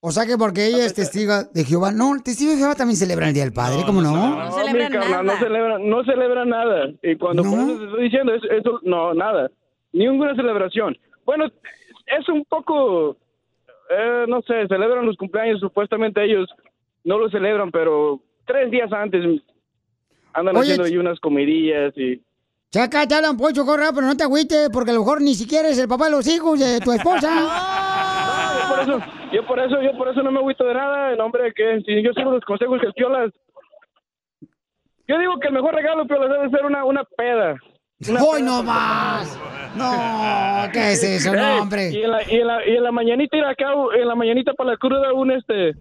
A: O sea que porque ella es testigo de Jehová. No, el testigo de Jehová también celebra el Día del Padre, ¿cómo no?
L: No, mi carnal, no celebra, no celebra nada. Y cuando por eso te estoy diciendo, eso, eso- no, nada. Ninguna celebración. Bueno, es un poco, eh, no sé, celebran los cumpleaños, supuestamente ellos no lo celebran, pero tres días antes andan
A: Oye,
L: haciendo ahí unas comidillas y...
A: Chaca, te hablan pocho, corra, pero no te agüites, porque a lo mejor ni siquiera es el papá de los hijos de tu esposa. *laughs*
L: Yo por eso, yo por eso, yo por eso no me agüito de nada, el hombre que si yo sigo los consejos que el Piolas... Yo digo que el mejor regalo, Piolas, debe ser una, una peda. Una
A: ¡Hoy no más! No, ¿qué es eso? No, hombre.
L: Y en la, y en la, y en la mañanita ir acá, en la mañanita para la cruda, un este,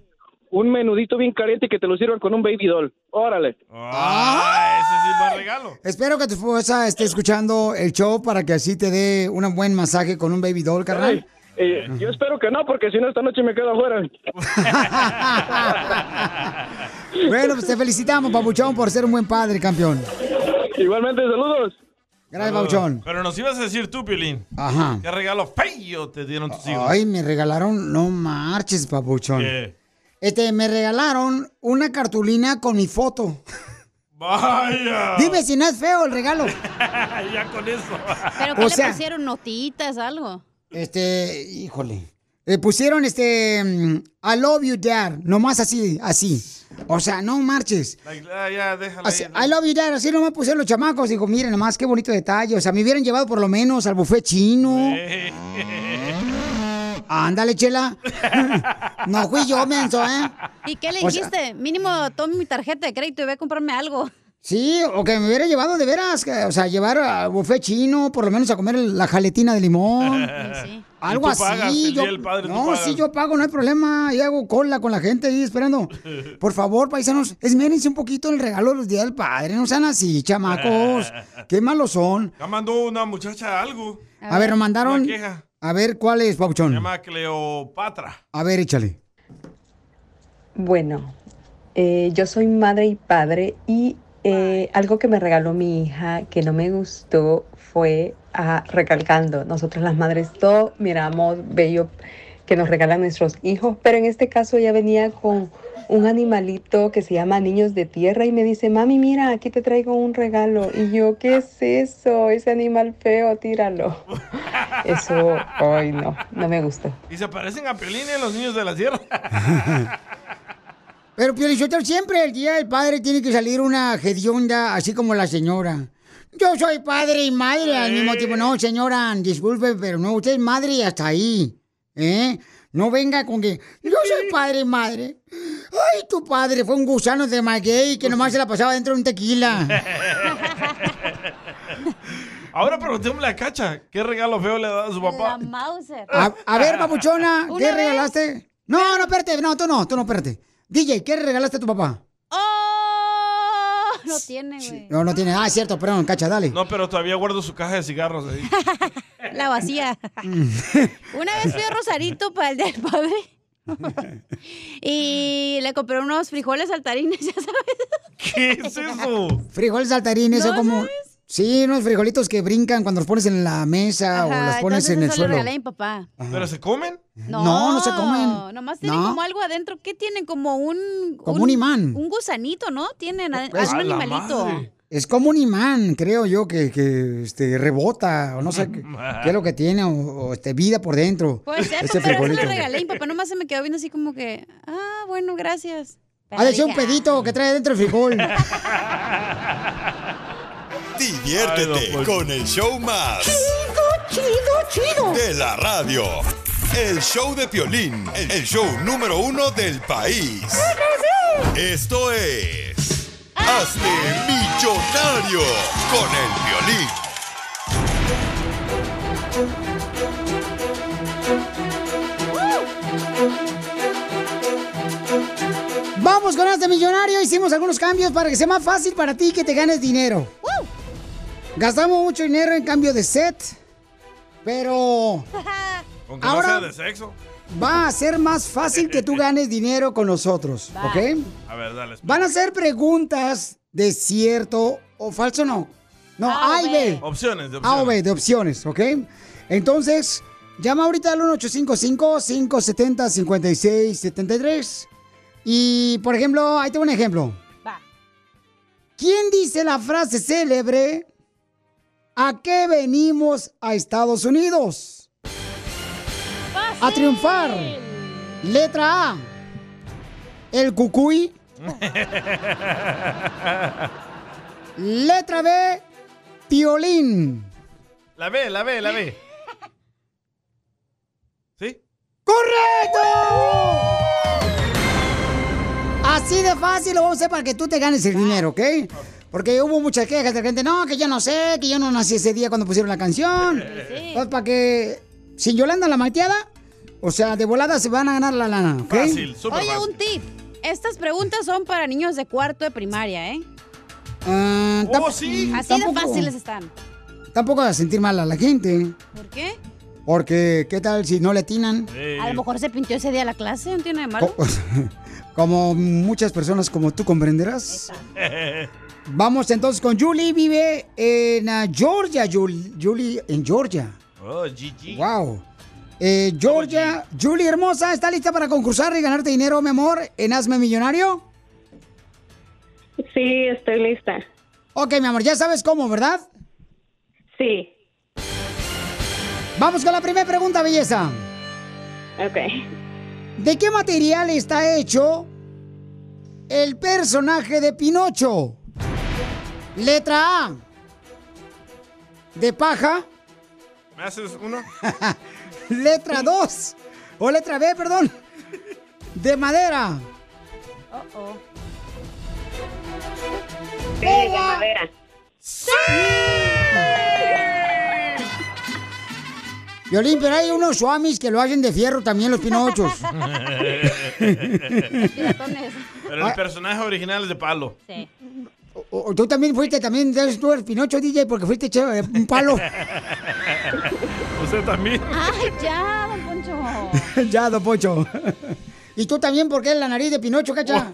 M: un menudito bien caliente y que te lo sirvan con un baby doll. Órale.
C: Ah, ese sí va regalo.
A: Espero que tu esposa esté escuchando el show para que así te dé un buen masaje con un baby doll, carnal.
M: Eh, yo espero que no, porque si no, esta noche me quedo afuera. *laughs*
A: Bueno, pues te felicitamos, Papuchón, por ser un buen padre, campeón.
M: Igualmente, saludos.
A: Gracias, Papuchón.
C: Pero nos ibas a decir tú, Piolín.
A: Ajá.
C: ¿Qué regalo feo te dieron tus hijos?
A: Ay, me regalaron, no marches, Papuchón.
C: ¿Qué?
A: Este, me regalaron una cartulina con mi foto.
C: Vaya.
A: Dime si no es feo el regalo. *laughs*
C: ya con eso.
B: ¿Pero qué
A: O
B: le
A: sea-
B: pusieron? ¿Notitas, algo?
A: Este, híjole. Le pusieron este, mm, I love you, dad. Nomás así, así. O sea, no marches.
C: Like, ah, ya, déjala.
A: Así,
C: ya.
A: I love you, dad. Así nomás pusieron los chamacos. Dijo, miren nomás, qué bonito detalle. O sea, me hubieran llevado por lo menos al buffet chino. *laughs* Ándale, chela. *laughs* no fui yo, menso, ¿eh?
B: ¿Y qué le
A: O sea-
B: dijiste? Mínimo tome mi tarjeta de crédito y ve a comprarme algo.
A: Sí, o que me hubiera llevado de veras, o sea, llevar al buffet chino, por lo menos a comer la jaletina de limón. *laughs* Algo así.
C: pagas, el
A: yo-
C: Día del Padre,
A: no, sí, yo pago, no hay problema. Y hago cola con la gente ahí esperando. *laughs* Por favor, paisanos, esmérense un poquito el regalo de los días del padre. No sean así, chamacos. Qué malos son.
C: Ya mandó una muchacha algo.
A: A ver, nos mandaron.
C: Una queja.
A: A ver, ¿cuál es,
C: Se
A: Pauchón?
C: llama Cleopatra.
A: A ver, échale.
N: Bueno, eh, yo soy madre y padre y eh, algo que me regaló mi hija que no me gustó fue ah, recalcando, nosotros las madres todo miramos bello que nos regalan nuestros hijos, pero en este caso ella venía con un animalito que se llama Niños de Tierra y me dice, mami, mira, aquí te traigo un regalo. Y yo, ¿qué es eso? Ese animal feo, tíralo. *laughs* Eso, hoy no, no me gustó.
C: Y se parecen a Piolín los niños de la sierra. *laughs*
A: Pero Piolichotero, siempre el día del padre tiene que salir una hedionda, así como la señora. Yo soy padre y madre al mismo tiempo. No, señora, disculpe, pero no, usted es madre y hasta ahí. ¿Eh? No venga con que yo soy padre y madre. Ay, tu padre fue un gusano de maguey que nomás se la pasaba dentro de un tequila. *laughs*
C: Ahora preguntémosle a Cacha, ¿qué regalo feo le ha dado a su papá?
B: Mauser.
A: A, a ver, papuchona, *laughs*
B: ¿Una
A: ¿qué
B: vez?
A: regalaste? No, no, espérate, no, tú no, tú no, espérate. DJ, ¿qué regalaste a tu papá?
B: ¡Oh! *laughs* No tiene, güey.
A: No, no tiene. Ah, es cierto, perdón, cacha, dale.
C: No, pero todavía guardo su caja de cigarros ahí. *laughs*
B: La vacía. *laughs* Una vez fui a Rosarito para el del padre. y le compré unos frijoles saltarines, ya sabes.
C: ¿Qué es eso?
A: Frijoles saltarines,
B: ¿No
A: como. Sí, unos frijolitos que brincan cuando los pones en la mesa o
B: Ajá,
A: los pones en el suelo.
B: lo regalé a mi papá.
C: ¿Pero se comen?
B: No,
A: No, no se comen.
B: Nomás tienen
A: No.
B: como algo adentro. ¿Qué tienen? Como un...
A: Como un imán.
B: Un gusanito, ¿no? Tienen
A: Pues-
B: un
A: ¡A la
B: animalito.
A: Es como un imán, creo yo, que, que este, rebota o no sé qué, *laughs* qué es lo que tiene o, o, este, vida por dentro.
B: Puede ser,
A: ese
B: pero eso
A: frijolito.
B: le regalé. Mi papá nomás se me quedó viendo así como que... Ah, bueno, gracias. Pero
A: Ha de ser un pedito que trae dentro el frijol. *laughs*
D: Diviértete con el show más.
O: Chido, chido, chido.
D: De la radio. El show de Piolín. El show número uno del país. Esto es... Hazte millonario con el Piolín.
A: Vamos con este millonario. Hicimos algunos cambios para que sea más fácil para ti que te ganes dinero. Gastamos mucho dinero en cambio de set, pero *laughs*
C: Aunque
A: Ahora-
C: no sea de sexo.
A: va a ser más fácil que tú *laughs* ganes dinero con nosotros, ¿ok?
C: A ver, dale.
A: Van a ser preguntas de cierto o falso no. No, A y B.
C: Opciones de
A: A o
C: opciones.
A: B, de opciones, ¿ok? Entonces, llama ahorita al 1855-570-5673. Y, por ejemplo, ahí tengo un ejemplo. ¿Quién dice la frase célebre? ¿A qué venimos a Estados Unidos? A triunfar. Letra A. El cucuy. *laughs* Letra B. Piolín.
C: La B, la B, la B. ¿Sí?
A: ¡Correcto! Así de fácil lo vamos a hacer para que tú te ganes el dinero, ¿ok? Porque hubo muchas quejas de gente, no, que yo no sé, que yo no nací ese día cuando pusieron la canción. Pues para que, sin Yolanda la malteada, O sea, de volada se van a ganar la lana, ¿ok?
B: Oye, un tip. Estas preguntas son para niños de cuarto de primaria, ¿eh?
A: Tam-
C: Oh, sí.
B: Así de fáciles están.
A: Tampoco a sentir mal a la gente.
B: ¿Por qué?
A: Porque, ¿qué tal si no le atinan?
B: A lo mejor se pintó ese día la clase, no tiene nada de malo. *laughs*
A: Como muchas personas como tú comprenderás. *laughs* Vamos entonces con Julie, vive en ah, Georgia, Julie, Julie, en Georgia.
C: Oh, GG.
A: Wow. Eh, Georgia, Julie hermosa, ¿está lista para concursar y ganarte dinero, mi amor, en Hazme Millonario?
P: Sí, estoy lista.
A: Ok, mi amor, ya sabes cómo, ¿verdad?
P: Sí.
A: Vamos con la primera pregunta, belleza.
P: Ok.
A: ¿De qué material está hecho el personaje de Pinocho? Letra A. De paja.
C: ¿Me haces uno? *laughs*
A: Letra 2. O letra B, perdón. De madera.
B: Oh, oh.
P: Sí, de madera.
A: Violín, pero hay unos suamis que lo hacen de fierro también, los pinochos. *laughs* *laughs*
C: Pero el personaje original es de palo.
B: Sí.
A: O- o tú también fuiste, también eres tú el pinocho DJ porque fuiste che- eh, un palo. *laughs*
C: Usted también.
B: Ay, ya, don Poncho. *laughs*
A: ya, don Pocho. y tú también porque es la nariz de Pinocho, cacha.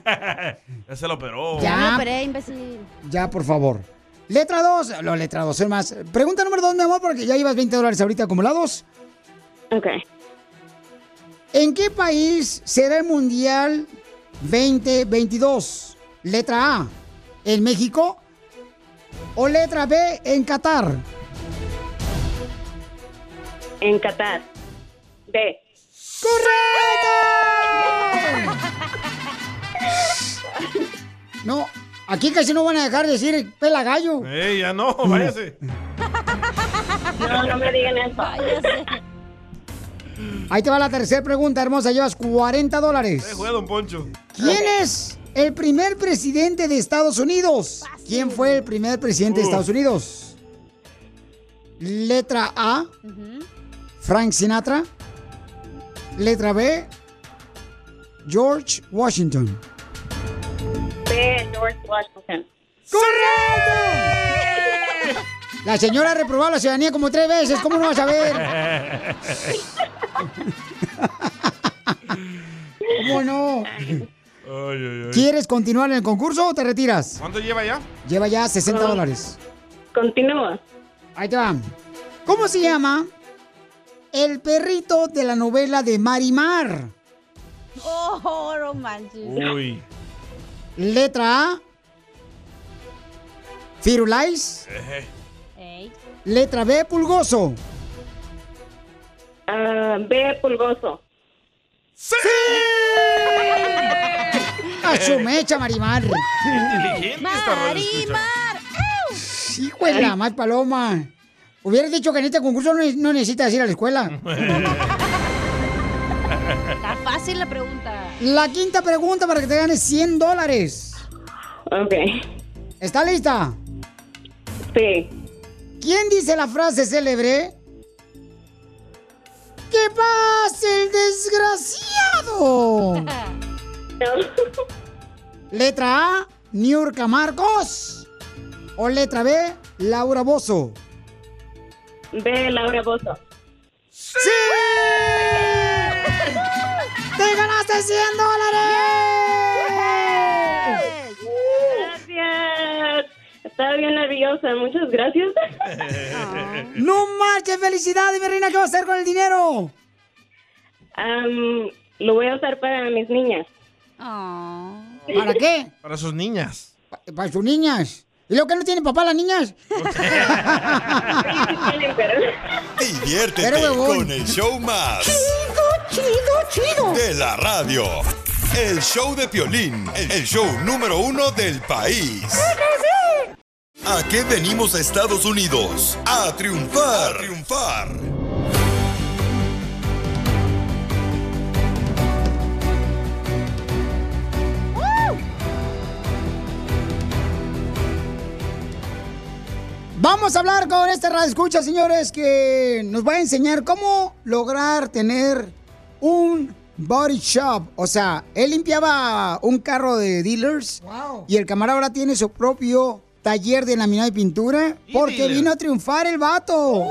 C: Ese *laughs* lo operó.
A: Ya.
B: Me operé, imbécil.
A: Ya, por favor. Letra 2. No, letra 2, es más. Pregunta número 2, mi amor, porque ya llevas 20 dólares ahorita acumulados.
P: Ok.
A: ¿En qué país será el Mundial 2022? Letra A, ¿en México? ¿O letra B, en Qatar?
P: En Qatar. B.
A: ¡Correcto! *laughs* No, aquí casi no van a dejar de decir pela gallo.
C: Ey, ya no, váyase.
P: No, no me digan eso.
A: Ahí te va la tercera pregunta, hermosa. Llevas 40 dólares.
C: Eh, juega, don Poncho.
A: ¿Quién es el primer presidente de Estados Unidos? ¿Quién fue el primer presidente de. Estados Unidos? Letra A, Frank Sinatra. Letra B, George Washington.
P: B. George Washington.
A: ¡Correcto! La señora ha reprobado la ciudadanía como tres veces. ¿Cómo no vas a ver? *laughs* ¿Cómo no?
C: Ay, ay, ay.
A: ¿Quieres continuar en el concurso o te retiras?
C: ¿Cuánto lleva ya?
A: Lleva ya 60 dólares.
P: Continúa.
A: Ahí te va. ¿Cómo se llama el perrito de la novela de Marimar?
B: Oh, no manches.
C: Uy.
A: Letra A. Firulais.
C: Eh.
A: Letra B. Pulgoso.
P: Ah, B. Pulgoso.
A: A *laughs* su mecha, Marimar.
C: Inteligente.
B: Marimar.
A: Hijo de la más paloma. Hubieras dicho que en este concurso no, no necesitas ir a la escuela. *laughs*
B: Está fácil la pregunta.
A: La quinta pregunta para que te ganes 100 dólares.
P: Ok.
A: ¿Está lista?
P: Sí.
A: ¿Quién dice la frase célebre? ¡Que pase el desgraciado! *laughs* Letra A, Niurka Marcos. O letra B, Laura Bozo.
P: B. Laura Bozo.
A: ¡Sí! ¡Te ganaste 100 dólares!
P: Gracias. Estaba bien nerviosa. Muchas gracias. *laughs*
A: ¡No marches! ¡Felicidades, mi reina! ¿Qué vas a hacer con el dinero?
P: Am, lo voy a usar para mis niñas.
A: ¿Para qué?
C: Para sus niñas.
A: Para sus niñas. ¿Y lo que no tienen papá las niñas? *laughs*
D: Diviértete
A: Pero,
D: con el show más.
A: Chido, chido, chido.
D: De la radio. El show de Piolín. El show número uno del país. ¿A qué venimos a Estados Unidos? A triunfar. A triunfar.
A: Vamos a hablar con este radio escucha, señores, que nos va a enseñar cómo lograr tener un body shop. O sea, él limpiaba un carro de dealers. Y el camarada ahora tiene su propio taller de laminado y pintura. Porque vino a triunfar el vato.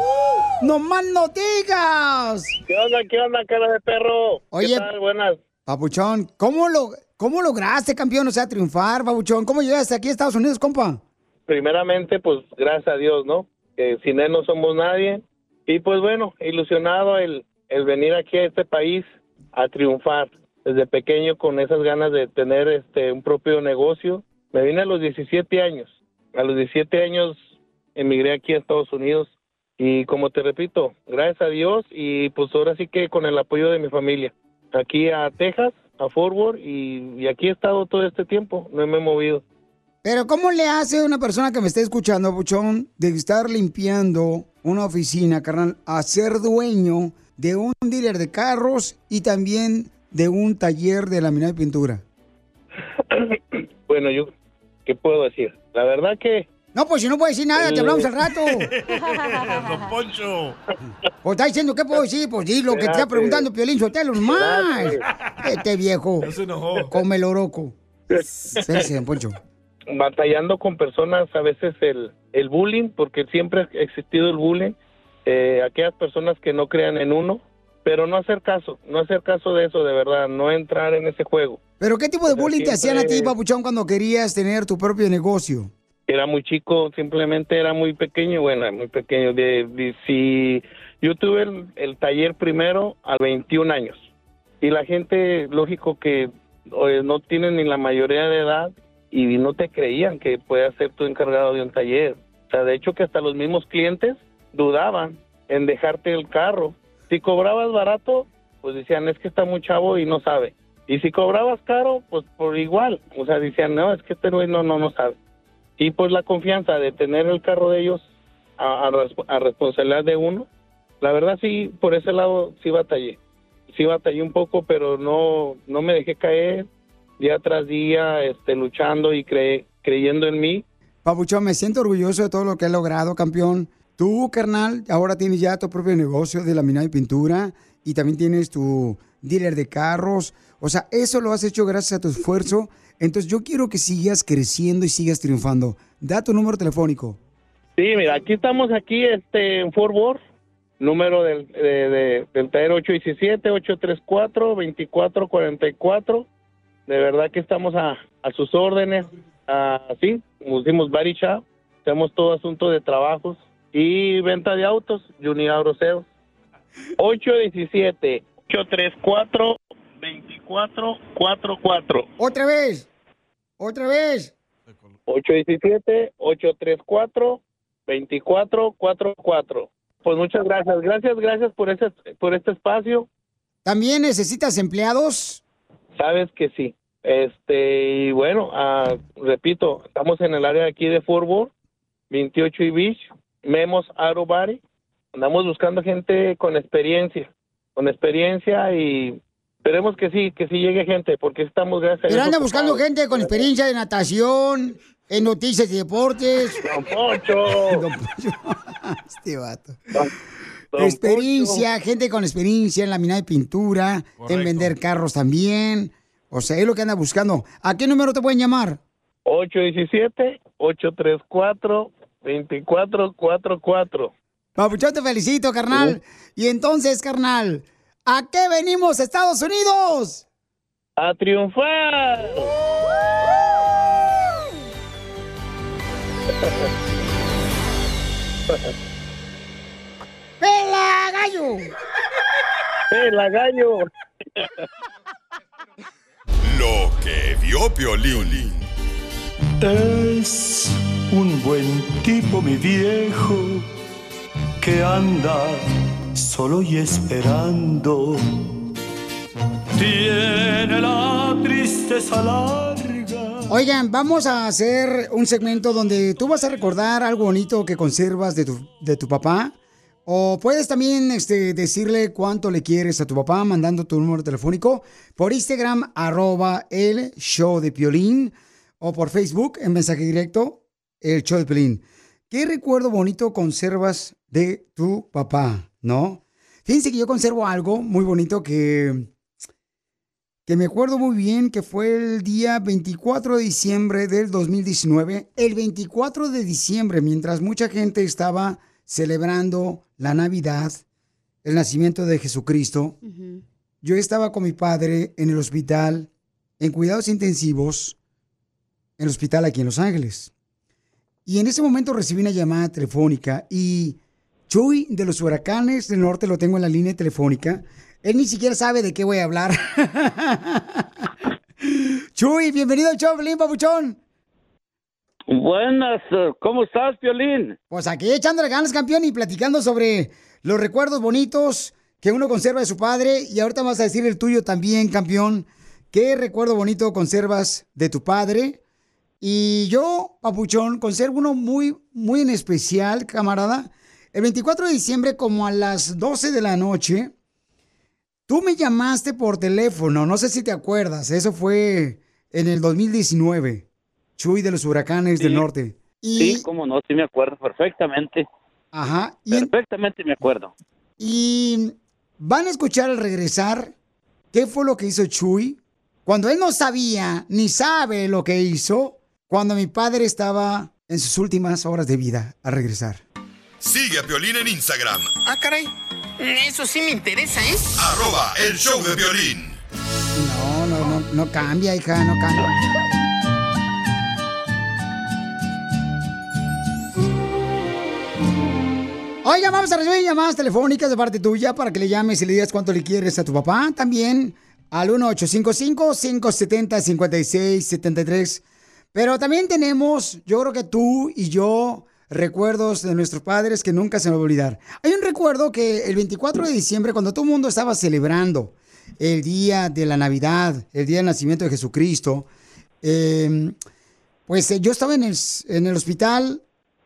A: ¡No más no digas!
M: ¿Qué onda, qué onda, cara de perro?
A: Oye,
M: ¿Qué tal? Buenas.
A: Papuchón, ¿cómo, lo, ¿cómo lograste, campeón? O sea, triunfar, Papuchón. ¿Cómo llegaste aquí a Estados Unidos, compa?
M: Primeramente, pues gracias a Dios, ¿no? Que sin él no somos nadie. Y pues bueno, ilusionado el, el venir aquí a este país a triunfar. Desde pequeño con esas ganas de tener este un propio negocio. Me vine a los 17 años. A los 17 años emigré aquí a Estados Unidos. Y como te repito, gracias a Dios y pues ahora sí que con el apoyo de mi familia. Aquí a Texas, a Fort Worth y, y aquí he estado todo este tiempo. No me he movido.
A: Pero ¿cómo le hace una persona que me esté escuchando, Papuchón, de estar limpiando una oficina, carnal, a ser dueño de un dealer de carros y también de un taller de laminado y pintura? *coughs*
M: Bueno, yo, ¿qué puedo decir? La verdad que...
A: No, pues si no puedo decir nada, te hablamos al rato. *laughs*
C: Don Poncho.
A: Pues está diciendo, ¿qué puedo decir? Pues di lo que te está preguntando Piolín Sotelo, más. Este viejo.
C: Ya se enojó.
A: Come el oroco. Espérese, don Poncho.
M: batallando con personas, a veces el, el bullying, porque siempre ha existido el bullying, eh, aquellas personas que no crean en uno, pero no hacer caso, no hacer caso de eso, de verdad, no entrar en ese juego.
A: ¿Pero qué tipo de bullying te hacían a ti, Papuchón, cuando querías tener tu propio negocio?
M: Era muy chico, simplemente era muy pequeño, bueno, muy pequeño. De, de- si yo tuve el, el taller primero a 21 años y la gente, lógico que no tienen ni la mayoría de edad y no te creían que puedas ser tu encargado de un taller. O sea, de hecho que hasta los mismos clientes dudaban en dejarte el carro. Si cobrabas barato, pues decían, es que está muy chavo y no sabe. Y si cobrabas caro, pues por igual. O sea, decían, no, es que este güey no, no, no sabe. Y pues la confianza de tener el carro de ellos a, a a responsabilidad de uno, la verdad sí, por ese lado sí batallé. Sí batallé un poco, pero no, no me dejé caer día tras día, este, luchando y cre- creyendo en mí.
A: Papuchón, me siento orgulloso de todo lo que has logrado, campeón. Tú, carnal, ahora tienes ya tu propio negocio de laminado y pintura y también tienes tu dealer de carros. O sea, eso lo has hecho gracias a tu esfuerzo. Entonces yo quiero que sigas creciendo y sigas triunfando. Da tu número telefónico.
M: Sí, mira, aquí estamos aquí este, en Fort Worth, número del, de, de- del taller 817-834-2444. De verdad que estamos a, a sus órdenes. Así, decimos Body Shop. Hacemos todo asunto de trabajos y venta de autos, Junior Sales. 817-834-2444.
A: Otra vez. Otra vez.
M: 817-834-2444. Pues muchas gracias. Gracias, gracias por, ese, por este espacio.
A: ¿También necesitas empleados?
M: Sabes que sí. Este, y bueno, ah, repito, estamos en el área aquí de Fort Worth, 28 y Beach, Memos Body. Andamos buscando gente con experiencia, con experiencia y esperemos que sí, que sí llegue gente, porque estamos gracias a
A: Pero anda buscando
M: ocupados.
A: gente con experiencia de natación, en noticias y deportes.
M: Don Poncho. *laughs*
A: Don Poncho. *laughs* este vato.
M: Don
A: experiencia, gente con experiencia en laminado y pintura, en vender carros también. O sea, es lo que anda buscando. ¿A qué número te pueden llamar?
M: 817-834-2444.
A: Papuchón, te felicito, carnal. Y entonces, carnal, ¿a qué venimos, Estados Unidos?
M: ¡A triunfar! *laughs*
A: ¡Pela, gallo!
M: ¡Pela, gallo!
D: Lo que vio Piolín.
Q: Es un buen tipo, mi viejo, que anda solo y esperando. Tiene la tristeza larga.
A: Oigan, vamos a hacer un segmento donde tú vas a recordar algo bonito que conservas de tu, de tu papá. O puedes también este, decirle cuánto le quieres a tu papá mandando tu número telefónico por Instagram, arroba el show de Piolín, o por Facebook, en mensaje directo, el show de. ¿Qué recuerdo bonito conservas de tu papá, no? Fíjense que yo conservo algo muy bonito que, que me acuerdo muy bien que fue el día 24 de diciembre del 2019. El 24 de diciembre, mientras mucha gente estaba celebrando la Navidad, el nacimiento de Jesucristo, yo estaba con mi padre en el hospital, en cuidados intensivos, en el hospital aquí en Los Ángeles. Y en ese momento recibí una llamada telefónica y Chuy de los huracanes del norte lo tengo en la línea telefónica. Él ni siquiera sabe de qué voy a hablar. *laughs* Chuy, bienvenido al show, Papuchón.
R: Buenas, eh, ¿cómo estás, Piolín?
A: Pues aquí echándole ganas, campeón, y platicando sobre los recuerdos bonitos que uno conserva de su padre. Y ahorita vas a decir el tuyo también, campeón. ¿Qué recuerdo bonito conservas de tu padre? Y yo, Papuchón, conservo uno muy, muy en especial, camarada. El 24 de diciembre, como a las 12 de la noche, tú me llamaste por teléfono, no sé si te acuerdas, eso fue en el 2019, Chuy de los huracanes del norte.
R: Sí, cómo no, sí me acuerdo perfectamente.
A: Ajá.
R: Perfectamente me acuerdo.
A: Y van a escuchar al regresar qué fue lo que hizo Chuy cuando él no sabía ni sabe lo que hizo cuando mi padre estaba en sus últimas horas de vida al regresar.
D: Sigue a Piolín en Instagram,
G: Ah, caray. Eso sí me interesa, ¿eh?
D: arroba el show de violín.
A: No, no, no, no cambia, hija, no cambia. Oiga, vamos a recibir llamadas telefónicas de parte tuya para que le llames y le digas cuánto le quieres a tu papá. También al 1855-570-5673. Pero también tenemos, yo creo que tú y yo, recuerdos de nuestros padres que nunca se me va a olvidar. Hay un recuerdo que el 24 de diciembre, cuando todo el mundo estaba celebrando el día de la Navidad, el día del nacimiento de Jesucristo, eh, pues eh, yo estaba en el, en el hospital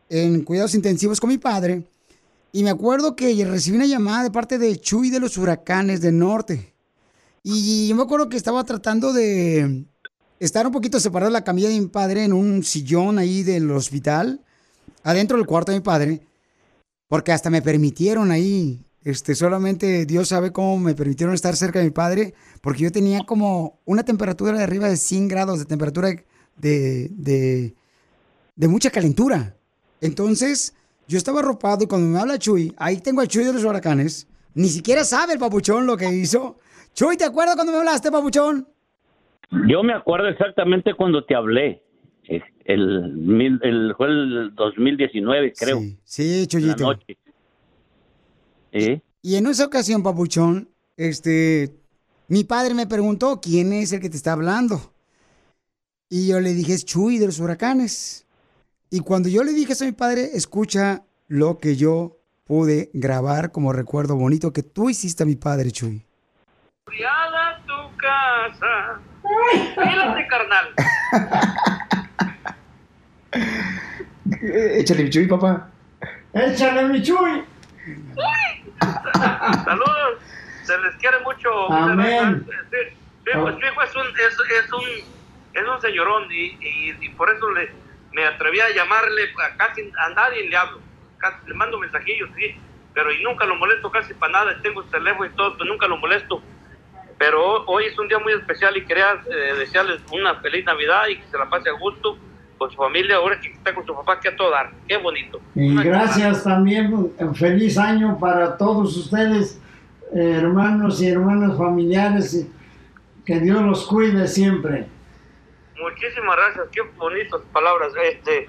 A: en cuidados intensivos con mi padre y me acuerdo que recibí una llamada de parte de Chuy de los huracanes del norte. Y yo me acuerdo que estaba tratando de estar un poquito separado de la camilla de mi padre en un sillón ahí del hospital, adentro del cuarto de mi padre, porque hasta me permitieron ahí, este, solamente Dios sabe cómo me permitieron estar cerca de mi padre, porque yo tenía como una temperatura de arriba de 100 grados de temperatura de, de, de mucha calentura. Entonces, yo estaba arropado y cuando me habla Chuy, ahí tengo a Chuy de los huracanes, ni siquiera sabe el papuchón lo que hizo. Chuy, ¿te acuerdas cuando me hablaste, papuchón?
R: Yo me acuerdo exactamente cuando te hablé. El, mil- el, fue el 2019, creo.
A: Sí,
R: en
A: Chuyito.
R: la noche. ¿Sí?
A: Y en esa ocasión, papuchón, este, mi padre me preguntó quién es el que te está hablando. Y yo le dije, es Chuy de los huracanes. Y cuando yo le dije eso a mi padre, escucha lo que yo pude grabar como recuerdo bonito que tú hiciste a mi padre, Chuy.
E: Tu casa. Fíjate, carnal. *laughs*
A: Échale mi Chuy, papá.
E: Échale mi chuy. Saludos. Se les quiere mucho.
A: Amén.
E: Sí, pues, mi hijo es un, es, es un, es un señorón y, y, y por eso le, me atreví a llamarle a casi a nadie le hablo. Casi le mando mensajillos, sí, pero y nunca lo molesto casi para nada. Tengo su teléfono y todo, pero nunca lo molesto. Pero ho- hoy es un día muy especial y quería eh, desearles una feliz Navidad y que se la pase a gusto con su familia. Ahora que está con su papá, que a todo dar. Qué bonito.
S: Y
E: Una
S: gracias también, un feliz año para todos ustedes, eh, hermanos y hermanas familiares, que Dios los cuide siempre.
E: Muchísimas gracias, qué bonitas palabras. Este,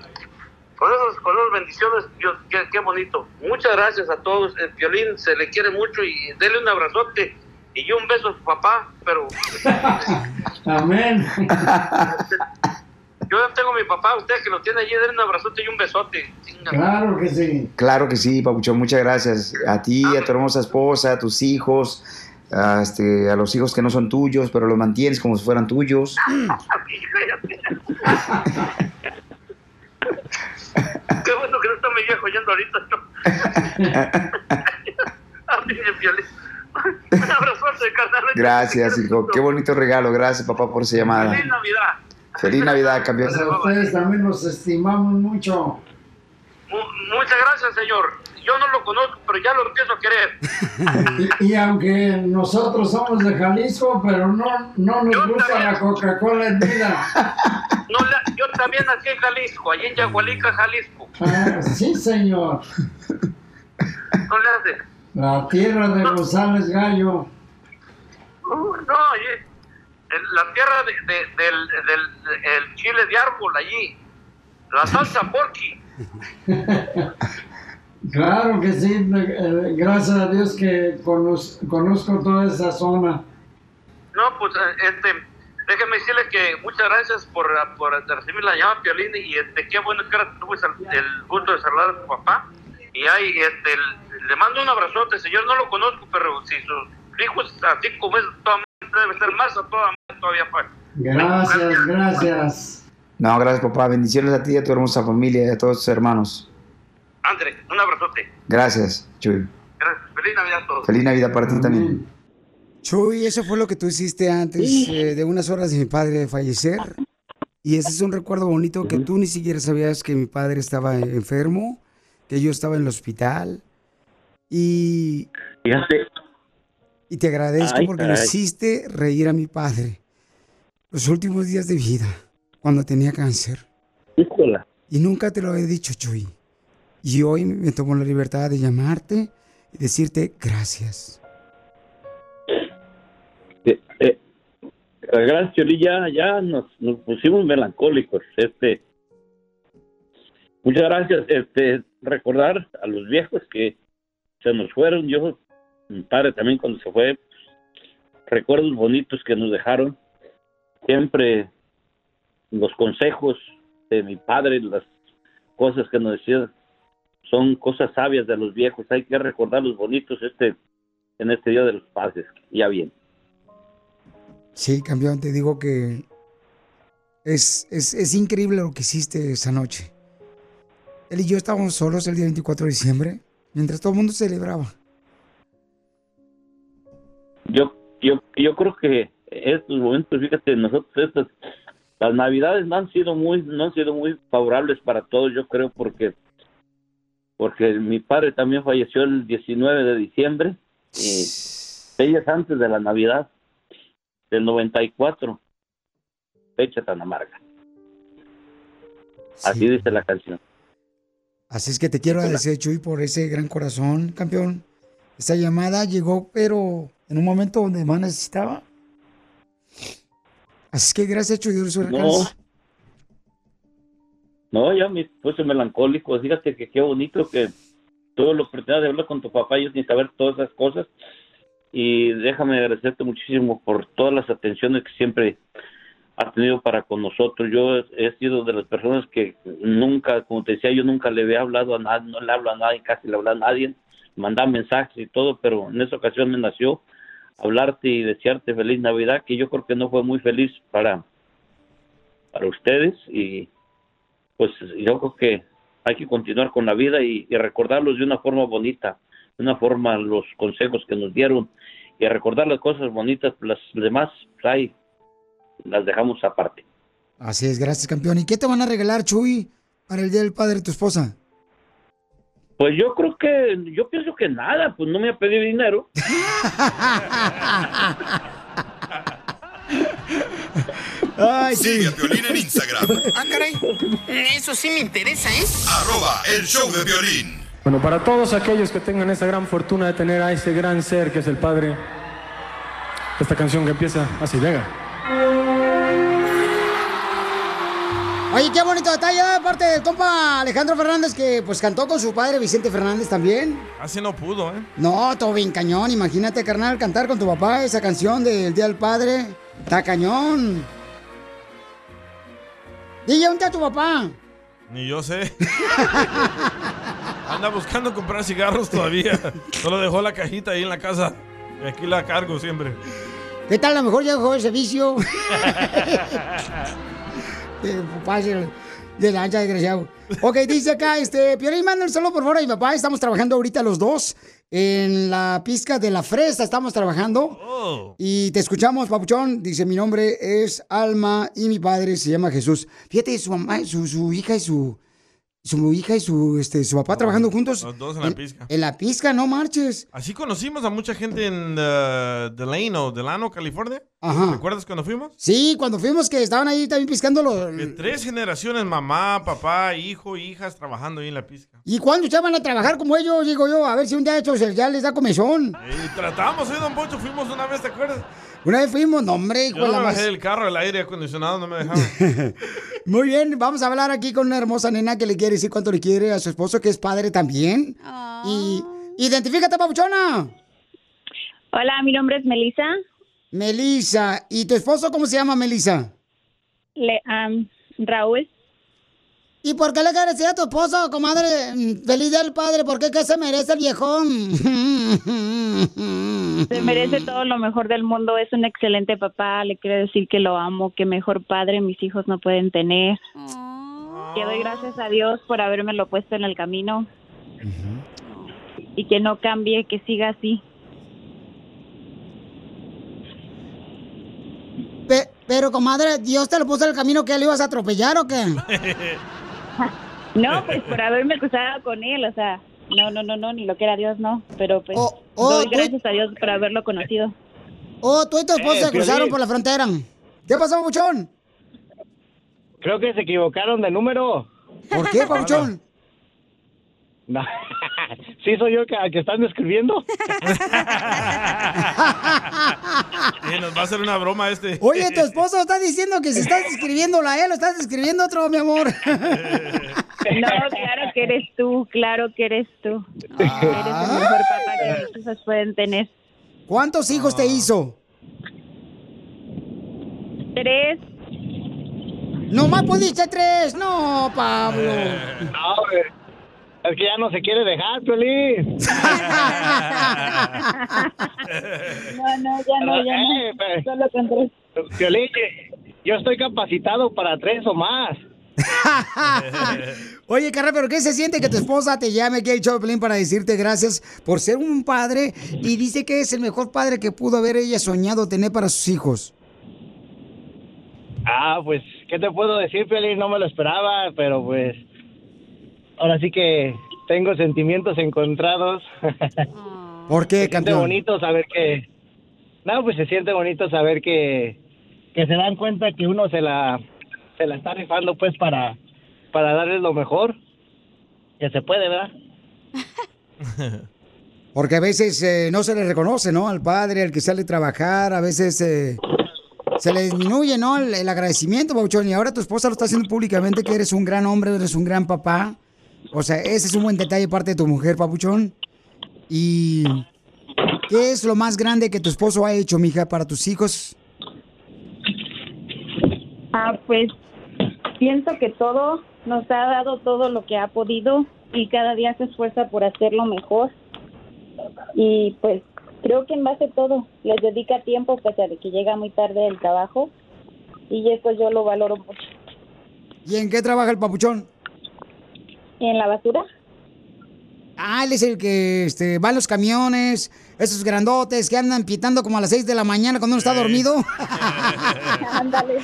E: con esas, con esas bendiciones, Dios, qué, qué bonito. Muchas gracias a todos. El violín se le quiere mucho y dele un abrazote y un beso a su papá. Pero *laughs*
S: Amén.
E: yo tengo a mi papá, usted que lo tiene allí, dele un abrazote y un besote.
S: Claro que sí.
T: Claro que sí, Papuchón, muchas gracias. A ti, a tu hermosa esposa, a tus hijos, a, este, a los hijos que no son tuyos, pero los mantienes como si fueran tuyos.
E: Qué bueno que no está mi viejo yendo ahorita. *laughs* *laughs* A mí. Un abrazote, carnal.
T: Gracias, hijo. Qué bonito regalo. Gracias, papá, por esa llamada.
E: Feliz Navidad.
T: Feliz Navidad, campeón.
S: A ustedes también los estimamos mucho.
E: Mu- muchas gracias, señor. yo no lo conozco, pero ya lo empiezo a querer. *laughs*
S: Y, y aunque nosotros somos de Jalisco, pero no, no nos gusta la Coca-Cola en vida. *laughs*
E: No, la- yo también nací en Jalisco, allí en Yagualica, Jalisco.
S: Ah, sí, señor.
E: No le hace.
S: La tierra de González Gallo.
E: Uh, no, la tierra de- de- del, del el chile de árbol allí. La salsa porky. *laughs*
S: Claro que sí, eh, gracias a Dios que conoz- conozco toda esa zona.
E: No, pues eh, este, déjeme decirle que muchas gracias por, por recibir la llamada, Piolín, y este, qué bueno que ahora tuve el gusto de saludar a tu papá. Y ahí, este, le mando un abrazote, señor, no lo conozco, pero si sus hijos, así como es, toda madre, debe ser más a toda todavía, pues.
S: Gracias, gracias.
T: No, gracias papá. Bendiciones a ti y a tu hermosa familia y a todos tus hermanos.
E: André, un abrazote.
T: Gracias, Chuy.
E: Gracias. Feliz Navidad a todos.
T: Feliz Navidad para ti también.
A: Chuy, eso fue lo que tú hiciste antes eh, de unas horas de mi padre fallecer. Y ese es un recuerdo bonito que tú ni siquiera sabías que mi padre estaba enfermo, que yo estaba en el hospital. Y,
R: Fíjate,
A: y te agradezco
R: Ay,
A: porque
R: caray.
A: hiciste reír a mi padre los últimos días de vida, cuando tenía cáncer.
R: híjola.
A: Y nunca te lo he dicho, Chuy. Y hoy me tomo la libertad de llamarte y decirte gracias.
R: Eh, eh, gracias, Piolín, ya, ya nos, nos pusimos melancólicos. Este, muchas gracias. Este, recordar a los viejos que se nos fueron. Yo, mi padre también cuando se fue, recuerdos bonitos que nos dejaron. Siempre los consejos de mi padre, las cosas que nos decían, son cosas sabias de los viejos. Hay que recordar los bonitos este, en este Día de los Padres. Ya bien.
A: Sí, campeón, te digo que es, es, es increíble lo que hiciste esa noche. Él y yo estábamos solos el día 24 de diciembre, mientras todo el mundo celebraba.
R: yo yo yo creo que estos momentos fíjate nosotros estas las navidades no han sido muy no han sido muy favorables para todos yo creo porque porque mi padre también falleció el 19 de diciembre y días antes de la navidad del 94 fecha tan amarga. Así dice la canción
A: Así es que te quiero agradecer, Chuy, por ese gran corazón, campeón. Esta llamada llegó, pero en un momento donde más necesitaba. Así es que gracias, Chuy.
R: No no ya me puse melancólico fíjate que qué bonito que tuve la oportunidad de hablar con tu papá yo sin saber todas esas cosas y déjame agradecerte muchísimo por todas las atenciones que siempre has tenido para con nosotros. Yo he, sido de las personas que nunca, como te decía, yo nunca le había hablado a nadie, no le hablo a nadie, casi le hablo a nadie, mandaba mensajes y todo, pero en esa ocasión me nació hablarte y desearte feliz Navidad, que yo creo que no fue muy feliz para, para ustedes y pues yo creo que hay que continuar con la vida y, y recordarlos de una forma bonita, de una forma los consejos que nos dieron y recordar las cosas bonitas, las demás, pues ahí las dejamos aparte.
A: Así es, gracias, campeón. ¿Y qué te van a regalar, Chuy, para el Día del Padre de tu esposa?
R: Pues yo creo que, yo pienso que nada, pues no me ha pedido dinero.
D: Sigue a Piolín en Instagram,
G: Ah, caray. Eso sí me interesa, ¿eh?
D: arroba el show de violín.
U: Bueno, para todos aquellos que tengan esa gran fortuna de tener a ese gran ser que es el Padre, esta canción que empieza así, venga.
A: Oye, qué bonito detalle de parte del compa Alejandro Fernández que pues cantó con su padre Vicente Fernández también.
C: Así no pudo, ¿eh?
A: No, todo bien cañón. Imagínate, carnal, cantar con tu papá esa canción del Día del Padre. Está cañón. Dile un a tu papá.
C: Ni yo sé. *laughs* Anda buscando comprar cigarros todavía. Solo dejó la cajita ahí en la casa. Y aquí la cargo siempre.
A: ¿Qué tal? A lo mejor ya dejó el servicio. *laughs* Papá, de, lancha, desgraciado. Ok, dice acá, este, Piolín, mándale solo por favor a mi papá. Estamos trabajando ahorita los dos en la pizca de la fresa. Estamos trabajando. Y te escuchamos, papuchón. Dice, mi nombre es Alma y mi padre se llama Jesús. Fíjate, su mamá, su, su hija y su, su hija y su, este, su papá trabajando juntos.
C: Los dos en la pizca.
A: En la pizca, no marches.
C: Así conocimos a mucha gente en uh, Delano, Delano, California.
A: Ajá.
C: ¿Recuerdas cuando fuimos?
A: Sí, cuando fuimos que estaban ahí también piscando los...
C: De tres generaciones, mamá, papá, hijo, hijas, trabajando ahí en la pizca.
A: ¿Y cuándo ustedes van a trabajar como ellos? Digo yo, a ver si un día estos ya les da comezón.
C: Y tratamos, ¿eh, don Poncho? Fuimos una vez, ¿te acuerdas?
A: Una vez fuimos, no, hombre,
C: Yo no
A: la
C: me
A: más.
C: bajé del carro, el aire acondicionado no me dejaba. *laughs*
A: Muy bien, vamos a hablar aquí con una hermosa nena que le quiere decir cuánto le quiere a su esposo, que es padre también. Y identifícate, papuchona.
P: Hola, mi nombre es Melissa.
A: Melissa. ¿Y tu esposo cómo se llama, Melissa?
P: Le, am, Raúl.
A: ¿Y por qué le quieres decir a tu esposo, comadre? Feliz día del padre, ¿por qué? ¿Qué se merece el viejón? *laughs*
P: Se merece todo lo mejor del mundo. Es un excelente papá. Le quiero decir que lo amo, que mejor padre mis hijos no pueden tener. Que doy gracias a Dios por habérmelo puesto en el camino. Y que no cambie, que siga así.
A: Pero, comadre, ¿Dios te lo puso en el camino que le ibas a atropellar o qué? *laughs*
P: No, pues por haberme cruzado con él, o sea, no, no, no, no, ni lo que era Dios, no. Pero pues
A: oh,
P: doy
A: tú-
P: gracias a Dios por haberlo conocido.
A: Oh, tú y tu esposa
P: Eh,
A: se cruzaron por la frontera. ¿Qué pasó, papuchón?
V: Creo que se equivocaron de número.
A: ¿Por qué, papuchón? *laughs*
V: No. *laughs* ¿Sí soy yo que, que están describiendo?
C: Nos va a hacer una broma este.
A: Oye, tu esposo está diciendo que si estás describiéndola a él, o estás describiendo otro, mi amor. *laughs*
P: No, claro que eres tú, claro que eres tú. Eres el mejor papá que mis hijos pueden tener.
A: ¿Cuántos hijos te hizo?
P: Tres.
A: Nomás pudiste tres. No, Pablo.
V: No, eh, es que ya no se quiere dejar, Piolín. *laughs*
P: No, no, ya no, ya
V: Eh,
P: no. Solo con tres.
V: Piolín, yo estoy capacitado para tres o más. *laughs*
A: Oye, Carra, ¿pero qué se siente que tu esposa te llame aquí al show de Pelín para decirte gracias por ser un padre y dice que es el mejor padre que pudo haber ella soñado tener para sus hijos?
V: Ah, pues, ¿qué te puedo decir, Piolín? No me lo esperaba, pero pues... Ahora sí que tengo sentimientos encontrados. *laughs*
A: ¿Por qué,
V: se siente bonito saber que... No, pues se siente bonito saber que... Que se dan cuenta que uno se la... Se la está rifando, pues, para... Para darles lo mejor. Que se puede, ¿verdad? *laughs*
A: Porque a veces eh, no se le reconoce, ¿no? Al padre, al que sale a trabajar, a veces eh, se le disminuye, ¿no? El, el agradecimiento, Bauchón. Y ahora tu esposa lo está haciendo públicamente que eres un gran hombre, eres un gran papá. O sea, ese es un buen detalle parte de tu mujer, Papuchón. ¿Y qué es lo más grande que tu esposo ha hecho, mija, para tus hijos?
P: Ah, pues pienso que todo nos ha dado todo lo que ha podido y cada día se esfuerza por hacerlo mejor. Y pues creo que en base a todo les dedica tiempo pese a de que llega muy tarde del trabajo y eso yo lo valoro mucho.
A: ¿Y en qué trabaja el Papuchón?
P: ¿En la basura?
A: Ah, él es el que este, va en los camiones, esos grandotes que andan pitando como a las 6 de la mañana cuando uno está dormido. *laughs*
P: Ándale.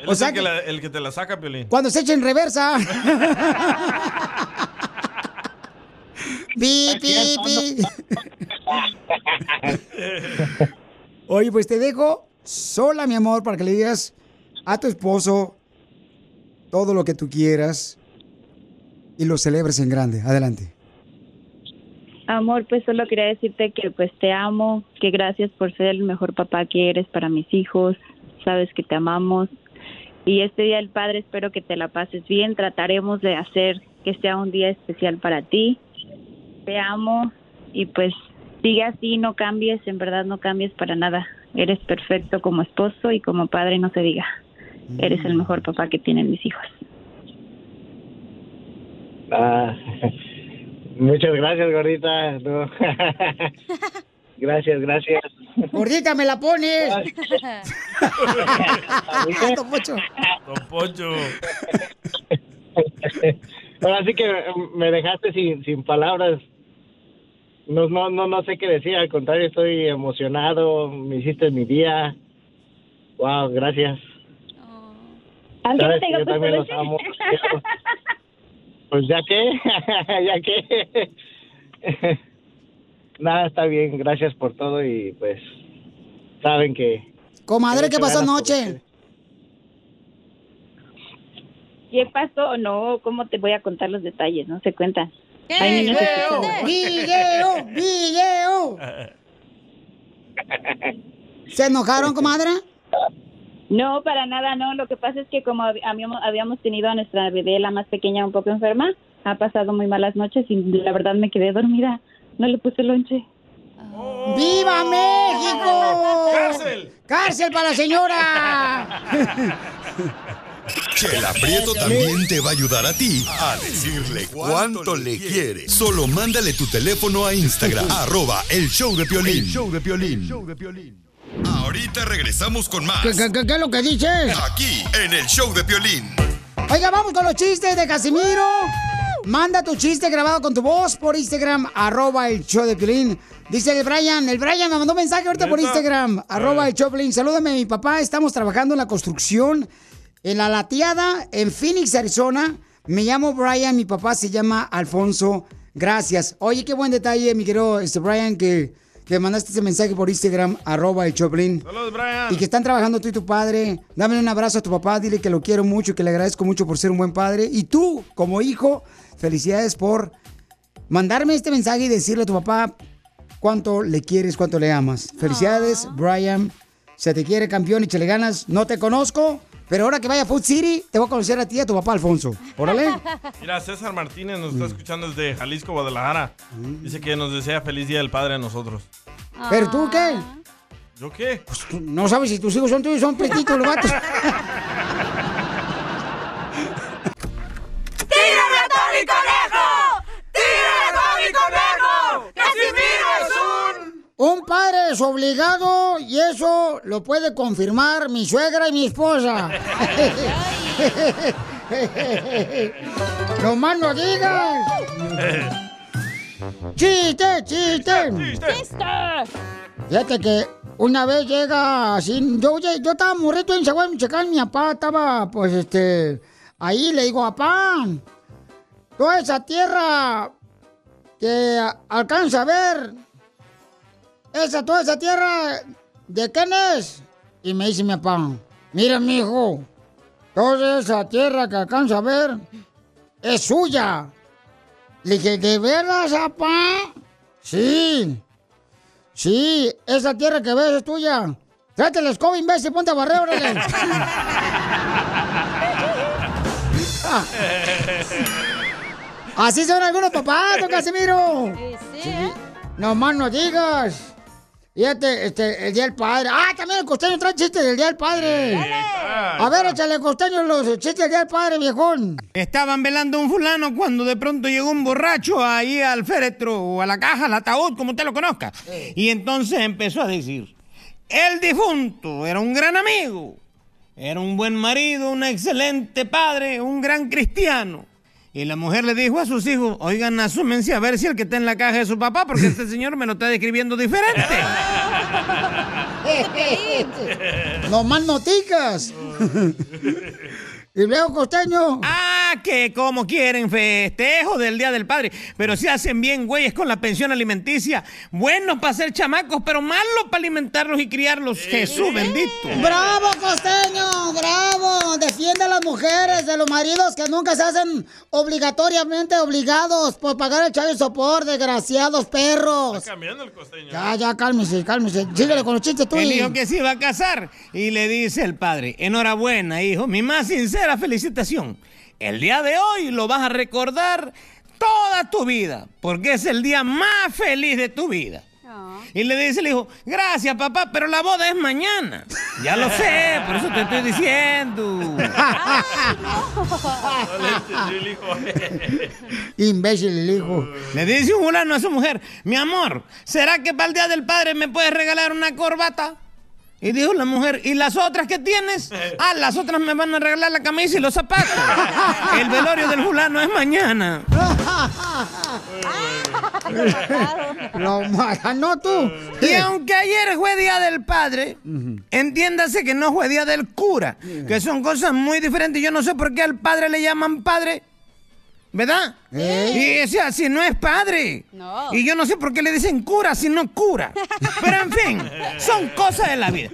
C: Él
A: O
C: es
A: sea
C: el, que
A: que-
C: la- el que te la saca, Piolín.
A: Cuando se echa en reversa. pi, pi, pi. Oye, pues te dejo sola, mi amor, para que le digas a tu esposo todo lo que tú quieras y lo celebres en grande. Adelante.
P: Amor, pues solo quería decirte que pues te amo, que gracias por ser el mejor papá que eres para mis hijos, sabes que te amamos. Y este día del padre espero que te la pases bien, trataremos de hacer que sea un día especial para ti, te amo y pues sigue así, no cambies, en verdad no cambies para nada, eres perfecto como esposo y como padre no se diga, eres el mejor papá que tienen mis hijos.
V: Ah, *laughs* muchas gracias, gordita. No. *laughs* gracias, gracias.
A: Gordita, me la pones. *laughs*
C: Don Poncho.
V: Ahora sí que me dejaste sin, sin palabras. No, no, no, no sé qué decir. Al contrario, estoy emocionado. Me hiciste mi día. Wow, gracias.
P: No
V: Sabes yo
P: pues,
V: también los amo.
W: Pues ya que, *laughs* ya que. *laughs* Nada, está bien, gracias por todo y pues saben que...
A: Comadre,
W: que
A: ¿qué pasó anoche?
P: ¿Qué pasó? No, ¿cómo te voy a contar los detalles? No se cuentan. Escuchando.
A: ¡Video! ¡Video! ¿Se enojaron, comadre?
P: No, para nada, no. Lo que pasa es que como hab- habíamos, habíamos tenido a nuestra bebé, la más pequeña, un poco enferma, ha pasado muy malas noches y la verdad me quedé dormida. No le puse lonche.
A: ¡Viva México! ¡Cárcel! ¡Cárcel para la señora!
D: Chela Prieto también te va a ayudar a ti a decirle cuánto le quiere. Solo mándale tu teléfono a Instagram, *laughs* arroba el show de Piolín. show de Piolín. Ahorita regresamos con más.
A: ¿Qué, qué- qué- qué es lo que dices?
D: Aquí, en el show de Piolín.
A: Oiga, vamos con los chistes de Casimiro. Manda tu chiste grabado con tu voz por Instagram, arroba el show de Piolín. Dice el Brian, el Brian me mandó un mensaje ahorita por. Instagram, arroba el show de Piolín. Salúdame a mi papá, estamos trabajando en la construcción en la lateada en Phoenix, Arizona. Me llamo Brian, mi papá se llama Alfonso. Gracias. Oye, qué buen detalle, mi querido este Brian, que, que mandaste ese mensaje por Instagram, arroba el Choplin.
C: Saludos, Brian.
A: Y que están trabajando tú y tu padre. Dame un abrazo a tu papá, dile que lo quiero mucho, que le agradezco mucho por ser un buen padre. Y tú, como hijo, felicidades por mandarme este mensaje y decirle a tu papá cuánto le quieres, cuánto le amas. Felicidades, Brian. Se te quiere campeón y le ganas. No te conozco, pero ahora que vaya a Food City, te voy a conocer a ti y a tu papá, Alfonso. Órale. *laughs*
C: Mira, César Martínez nos
A: Mm.
C: está escuchando desde Jalisco, Guadalajara. Dice que nos desea feliz Día del Padre a nosotros.
A: ¿Pero tú qué?
C: ¿Yo qué?
A: Tú No sabes si tus hijos son tuyos, son pretitos los vatos. *laughs*
O: ¡Tírame a Tony Conejo! ¡Tírame a Tony Conejo! ¡Casimiro es un...
A: Padre es obligado y eso lo puede confirmar mi suegra y mi esposa. *laughs* no más no digas. ¡Chiste, chiste!
O: ¡Chiste!
A: Fíjate que una vez llega así, yo, yo, yo estaba morrito en Chihuahua, Michoacán, mi papá estaba, pues, este, ahí le digo, papá, toda esa tierra que a- alcanza a ver, esa, toda esa tierra, ¿de quién es? Y me dice mi papá, mira, mi hijo, toda esa tierra que alcanza a ver es suya. Le dije, ¿de veras, papá? Sí. Sí, esa tierra que ves es tuya. Tráete la escoba, imbécil, ponte a barrer, órale. *laughs* Así son algunos papás, don Casimiro. Sí. No más no digas. Fíjate, este, el Día del Padre. Ah, también el costeño trae chistes del Día del Padre. A ver, échale costeño los chistes del Día del Padre, viejón.
H: Estaban velando a un fulano cuando de pronto llegó un borracho ahí al féretro o a la caja, al ataúd, como usted lo conozca. Y entonces empezó a decir, el difunto era un gran amigo, era un buen marido, un excelente padre, un gran cristiano. Y la mujer le dijo a sus hijos, oigan, asúmense a ver si el que está en la caja es su papá, porque este señor me lo está describiendo diferente. *laughs*
A: No más noticas. *laughs* y luego costeño.
H: Ah, que como quieren festejo del Día del Padre, pero si hacen bien güeyes con la pensión alimenticia, buenos para ser chamacos, pero malos para alimentarlos y criarlos. Jesús bendito.
A: ¡Bravo, costeño! ¡Bravo! Defiende a las mujeres de los maridos que nunca se hacen obligatoriamente obligados por pagar el chayo sopor, desgraciados perros.
C: Está cambiando el costeño.
A: Ya, ya, cálmese, cálmese. Síguele con los chistes tú.
H: Él
A: y-
H: dijo que se iba a casar y le dice el padre, enhorabuena hijo, mi más sincera felicitación. El día de hoy lo vas a recordar toda tu vida, porque es el día más feliz de tu vida. Y le dice el hijo, gracias papá, pero la boda es mañana. Ya lo sé, por eso te estoy diciendo. *laughs*
A: Imbécil el hijo.
H: Le dice un fulano a su mujer, mi amor, ¿será que para el Día del Padre me puedes regalar una corbata? Y dijo la mujer, ¿y las otras que tienes? *laughs* Ah, las otras me van a regalar la camisa y los zapatos. *laughs* El velorio del fulano es mañana. *laughs*
A: Lo no tú.
H: Y aunque ayer fue Día del Padre, entiéndase que no fue Día del Cura, que son cosas muy diferentes. Yo no sé por qué al padre le llaman padre ¿verdad? Y decía, si no es padre.
B: No.
H: Y yo no sé por qué le dicen cura si no cura. *laughs* Pero en fin, son cosas de la vida.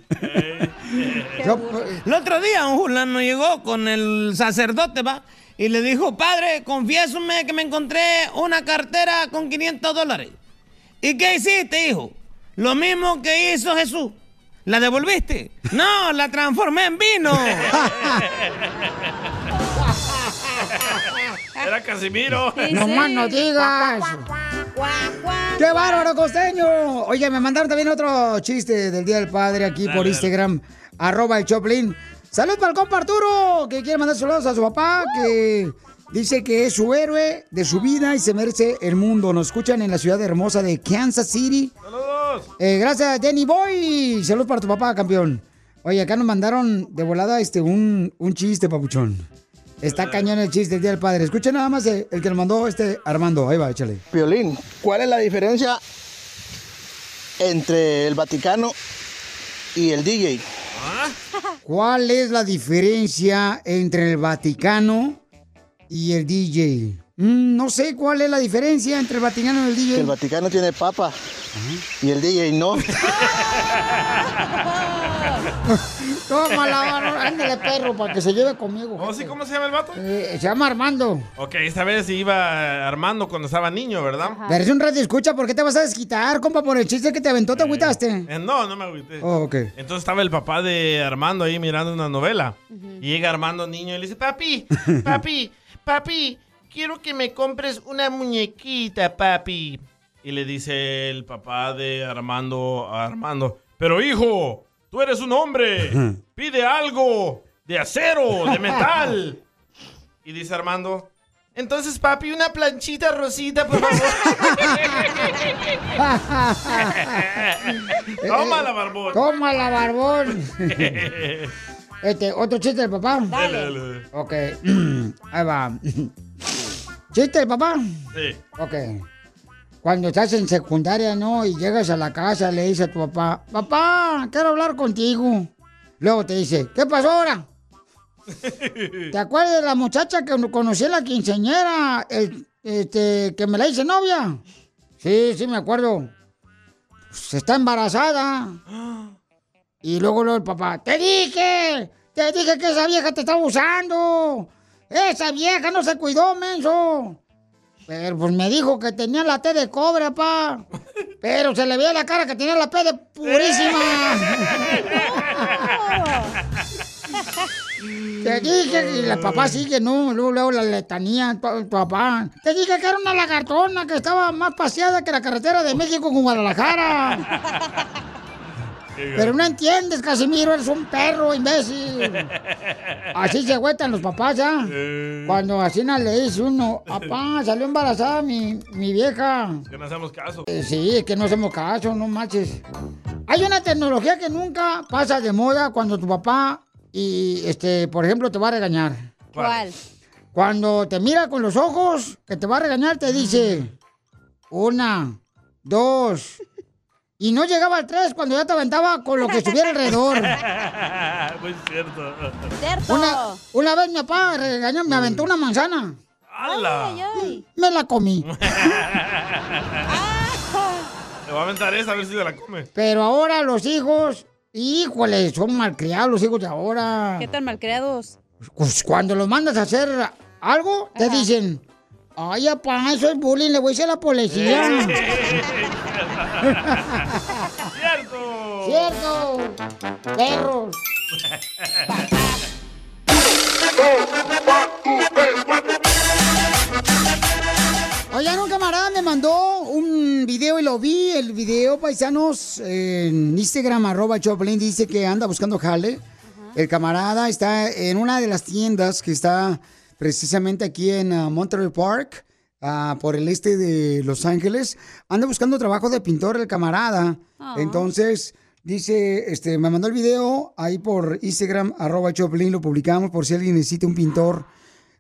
H: El otro día un fulano llegó con el sacerdote, va, y le dijo, padre, confiésame que me encontré una cartera con 500 dólares. ¿Y qué hiciste, hijo? Lo mismo que hizo Jesús. ¿La devolviste? *laughs* No, la transformé en vino. *laughs*
C: Era Casimiro. *laughs*
A: No más no digas. ¡Qué bárbaro, costeño! Oye, me mandaron también otro chiste del Día del Padre aquí
O: Dale,
A: por
O: dale.
A: Instagram, arroba el Choplin. ¡Salud para el compa Arturo! Que quiere mandar saludos a su papá, que dice que es su héroe de su vida y se merece el mundo. Nos escuchan en la ciudad hermosa de Kansas City.
C: ¡Saludos!
A: Eh, gracias, Danny Boy. Saludos para tu papá, campeón. Oye, acá nos mandaron de volada este un, un chiste, papuchón. Está cañón el chiste del Día del Padre. Escucha nada más el, el que nos mandó este Armando. Ahí va, échale.
X: Violín, ¿cuál es la diferencia entre el Vaticano y el DJ?
A: ¿Cuál es la diferencia entre el Vaticano y el DJ? Mm, no sé cuál es la diferencia entre el Vaticano y el DJ.
X: Que el Vaticano tiene papa y el DJ no. *laughs*
A: Tómala, barro. ándale perro para que se lleve conmigo.
C: ¿Cómo, sí, ¿Cómo se llama el vato?
A: Eh, se llama Armando.
C: Ok, esta vez iba Armando cuando estaba niño, ¿verdad?
A: Eres un radio escucha, ¿por qué te vas a desquitar, compa, por el chiste que te aventó? ¿Te agüitaste?
C: Eh, no, no me agüité.
A: Oh, ok.
C: Entonces estaba el papá de Armando ahí mirando una novela. Y llega Armando niño y le dice, papi, *laughs* papi, papi, quiero que me compres una muñequita, papi. Y le dice el papá de Armando a Armando, pero hijo, tú eres un hombre, *laughs* pide algo de acero, de metal. Y dice Armando, entonces papi, una planchita rosita, por favor. *laughs* Tómala, barbón.
A: Tómala, barbón. *laughs* Este, otro chiste del papá.
C: Dale, dale.
A: Ok. *clears throat* Ahí va. *clears throat* ¿Chiste del papá?
C: Sí.
A: Ok. Cuando estás en secundaria, ¿no? Y llegas a la casa, le dices a tu papá, papá, quiero hablar contigo. Luego te dice, ¿qué pasó ahora? *laughs* ¿Te acuerdas de la muchacha que conocí la quinceañera? el- este, que me la hice novia. Sí, sí, me acuerdo. Pues está embarazada. Y luego, luego el papá, te dije, te dije que esa vieja te estaba usando. Esa vieja no se cuidó, menso. Pero pues me dijo que tenía la T de cobre, pa. Pero se le veía la cara que tenía la P de purísima. *laughs* Te dije, y la papá sigue, no, luego, luego la letanía, tu, tu papá. Te dije que era una lagartona que estaba más paseada que la carretera de México con Guadalajara. *laughs* Pero no entiendes, Casimiro, eres un perro, imbécil. *laughs* Así se agüetan los papás, ¿ya? Cuando así no le dice uno, papá, salió embarazada mi, mi vieja.
C: Que no hacemos caso.
A: Eh, sí, es que no hacemos caso, no manches. Hay una tecnología que nunca pasa de moda cuando tu papá y, este, por ejemplo, te va a regañar.
B: ¿Cuál?
A: Cuando te mira con los ojos, que te va a regañar, te dice, una, dos, y no llegaba al tres cuando ya te aventaba con lo que estuviera alrededor. *laughs*
C: Muy cierto.
A: Una, una vez mi papá regañó, me aventó una manzana.
C: ¡Hala!
A: Me la comí. *laughs*
C: Le voy a aventar esa a ver si se la come.
A: Pero ahora los hijos, híjole, son malcriados los hijos de ahora.
B: ¿Qué tan malcriados?
A: Pues cuando los mandas a hacer algo, te dicen, ay, papá, eso es bullying, le voy a decir a la policía. *laughs*
C: ¡Cierto!
A: ¡Cierto! ¡Perros! Oigan, un camarada me mandó un video y lo vi, el video, paisanos, en Instagram, arroba Choplin, dice que anda buscando jale. El camarada está en una de las tiendas que está precisamente aquí en ah, Monterey Park, ah, por el este de Los Ángeles. Anda buscando trabajo de pintor el camarada.
O: Ah.
A: Entonces, dice, este, me mandó el video ahí por Instagram, arroba Choplin, lo publicamos por si alguien necesita un pintor.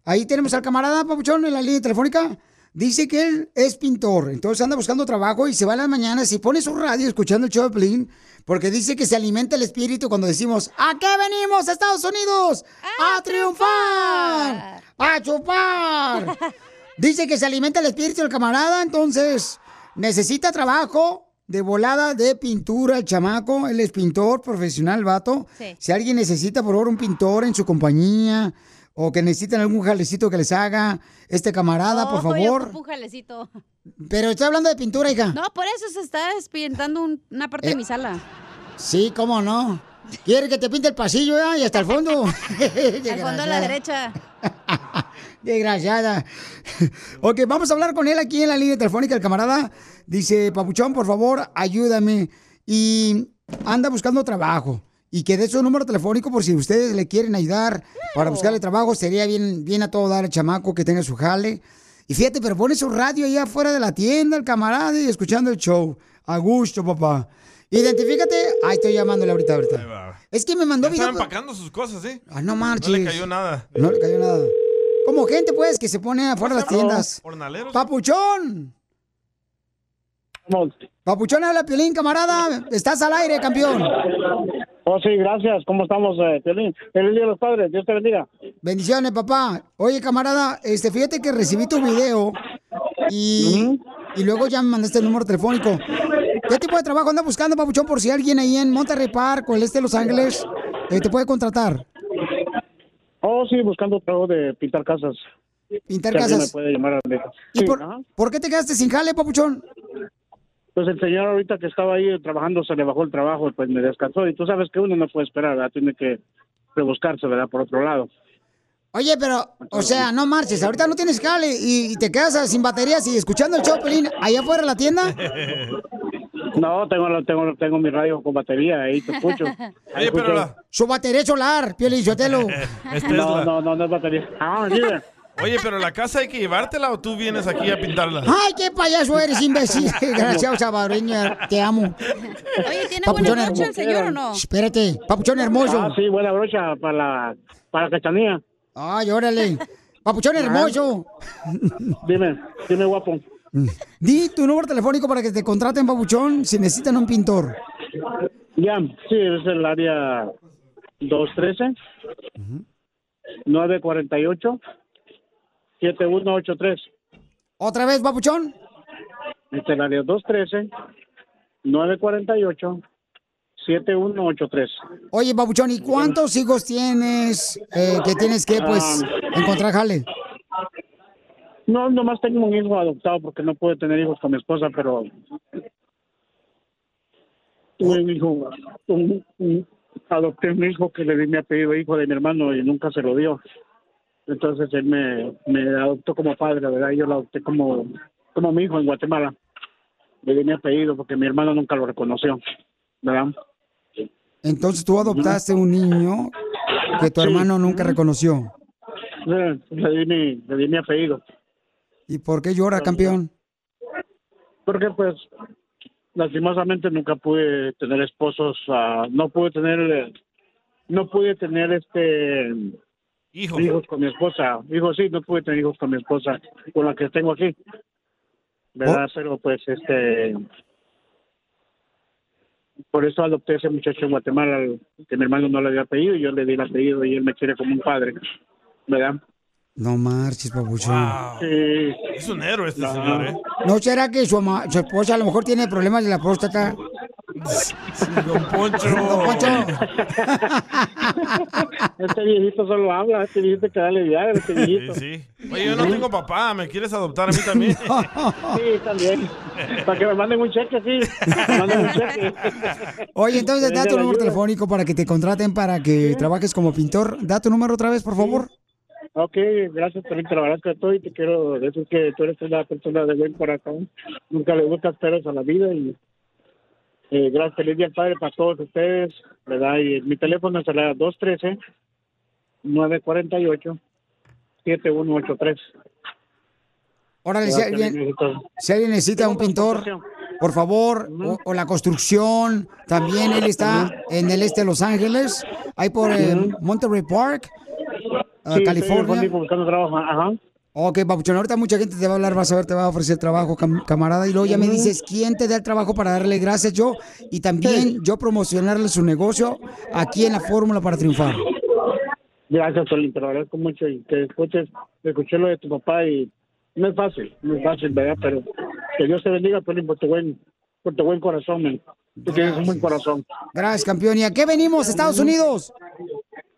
A: Ahí tenemos al camarada Papuchón en la línea telefónica. Dice que él es pintor, entonces anda buscando trabajo y se va a las mañanas y pone su radio escuchando el show de Piolín, porque dice que se alimenta el espíritu cuando decimos, ¿a qué venimos, Estados Unidos? ¡A triunfar! ¡A chupar! *laughs* Dice que se alimenta el espíritu del camarada, entonces necesita trabajo de volada de pintura el chamaco. Él es pintor profesional, vato.
B: Sí.
A: Si alguien necesita, por favor, un pintor en su compañía o que necesitan algún jalecito que les haga este camarada, por
B: Oh, yo
A: favor.
B: ocupo un jalecito.
A: Pero estoy hablando de pintura, hija.
B: No, por eso se está despintando un- una parte
A: Eh.
B: de mi sala.
A: Sí, cómo no. Quiere que te pinte el pasillo ya y hasta el fondo. *laughs*
B: Al fondo a la derecha. *laughs*
A: Desgraciada. *laughs* Ok, vamos a hablar con él aquí en la línea telefónica. El camarada dice, Papuchón, por favor, ayúdame. Y anda buscando trabajo. Y que dé su número telefónico por si ustedes le quieren ayudar para buscarle trabajo. Sería bien, bien a todo dar al chamaco que tenga su jale. Y fíjate, pero pone su radio allá afuera de la tienda, el camarada, y escuchando el show. A gusto, papá. Identifícate. Ay, estoy llamándole ahorita, ahorita. Es que me mandó
C: Estaba
A: video.
C: empacando sus cosas, ¿eh?
A: Ah, no marches.
C: No le cayó nada.
A: No le cayó nada. Como gente, pues, que se pone afuera de las tiendas.
C: Jornaleros.
A: ¡Papuchón! Papuchón habla Piolín, camarada. Estás al aire, campeón.
W: Oh, sí, gracias. ¿Cómo estamos, eh, Piolín? Feliz Día de los Padres. Dios te bendiga.
A: Bendiciones, papá. Oye, camarada, este, fíjate que recibí tu video y, y luego ya me mandaste el número telefónico. ¿Qué tipo de trabajo anda buscando, Papuchón? Por si alguien ahí en Monterrey Park o el este de Los Ángeles eh, te puede contratar.
W: Oh, sí, buscando trabajo de pintar casas.
A: Pintar
W: Si
A: casas.
W: me puede llamar a mí.
A: ¿Y
W: Sí,
A: por,
W: ajá.
A: por qué te quedaste sin jale, Papuchón?
W: Pues el señor ahorita que estaba ahí trabajando se le bajó el trabajo y pues me descansó. Y tú sabes que uno no puede esperar, ¿verdad? Tiene que rebuscarse, ¿verdad? Por otro lado.
A: Oye, pero, o sea, no marches, ahorita no tienes jale y, y te quedas sin baterías y escuchando el show, Pelín, allá afuera de la tienda. *laughs*
W: No, tengo, tengo, tengo mi radio con batería, ahí te escucho. *laughs* Ahí
C: Oye, pero la-
A: Su batería solar, Piolín Sotelo. *laughs*
C: Es
W: No, no, no, no es batería. Ah, dime.
C: Oye, pero la casa hay que llevártela o tú vienes aquí a pintarla.
A: Ay, qué payaso eres, imbécil. *laughs* Gracias, salvadoreño, te amo.
B: Oye, ¿tiene
A: Papuchón
B: buena brocha el señor o no?
A: Espérate, papuchón hermoso.
W: Ah, sí, buena brocha para la, para la cachanía.
A: Ay, órale. Papuchón hermoso.
W: Dime, dime guapo.
A: Di tu número telefónico para que te contraten, papuchón, si necesitan un pintor.
W: Ya, sí, es el área 213 948 7183.
A: ¿Otra vez, papuchón?
W: Es el área 213 948 7183.
A: Oye, papuchón, ¿y cuántos hijos tienes eh, que tienes que, pues,
W: Ah.
A: encontrar jale?
W: No, nomás tengo un hijo adoptado porque no pude tener hijos con mi esposa, pero tuve un hijo, un, un- adopté un hijo que le di mi apellido hijo de mi hermano y nunca se lo dio. Entonces él me, me adoptó como padre, ¿verdad? Yo lo adopté como, como mi hijo en Guatemala. Le di mi apellido porque mi hermano nunca lo reconoció, ¿verdad?
A: Entonces tú adoptaste un niño que tu
W: Sí.
A: hermano nunca reconoció.
W: Sí, Le di mi, le di mi apellido.
A: ¿Y por qué llora, campeón?
W: Porque pues lastimosamente nunca pude tener esposos, ah, no pude tener, no pude tener este
C: hijos.
W: con mi esposa, hijos sí, no pude tener hijos con mi esposa, con la que tengo aquí, verdad, pero pues este, por eso adopté a ese muchacho en Guatemala, al- que mi hermano no le dio apellido, y yo le di el apellido y él me quiere como un padre, verdad.
A: No marches, papuchón.
W: Sí.
C: Es un héroe este señor, ¿eh?
A: ¿No será que su, ama- su esposa a lo mejor tiene problemas de la próstata?
C: Don Poncho. *laughs*
A: Don Poncho. *laughs*
W: Este viejito solo habla, este viejito que dale viagra, este viejito.
C: Sí, sí. Oye, yo no tengo papá, ¿me quieres adoptar a mí también? *laughs*
W: Sí, también. Para que me manden un cheque, sí. Me manden un cheque.
A: Oye, entonces da tu número telefónico para que te contraten para que trabajes como pintor. Da tu número otra vez, por favor.
W: Ok, gracias, Pelín, te lo agradezco de todo y te quiero decir que tú eres una persona de buen corazón. Nunca le buscas peros a la vida y eh, gracias, feliz día al padre para todos ustedes, ¿verdad? Y mi teléfono es el 213-948-7183.
A: Órale, si alguien, si alguien necesita un pintor, por favor, o, o la construcción, también él está en el este de Los Ángeles, ahí por eh, Monterey Park,
W: Sí,
A: California.
W: Buscando trabajo, ajá.
A: Ok, Papuchón, ahorita mucha gente te va a hablar, vas a ver, te va a ofrecer trabajo, cam- camarada, y luego ya me dices quién te da el trabajo para darle gracias yo, y también yo promocionarle su negocio aquí en la fórmula para triunfar.
W: Gracias, Solín, te lo agradezco mucho y que escuches, escuché lo de tu papá y no es fácil, no es fácil, ¿verdad? Pero que Dios te bendiga, Piolín, por tu buen, por tu buen corazón, men. Tú tienes un buen corazón.
A: Gracias, campeón. ¿Y a qué venimos, Estados Unidos?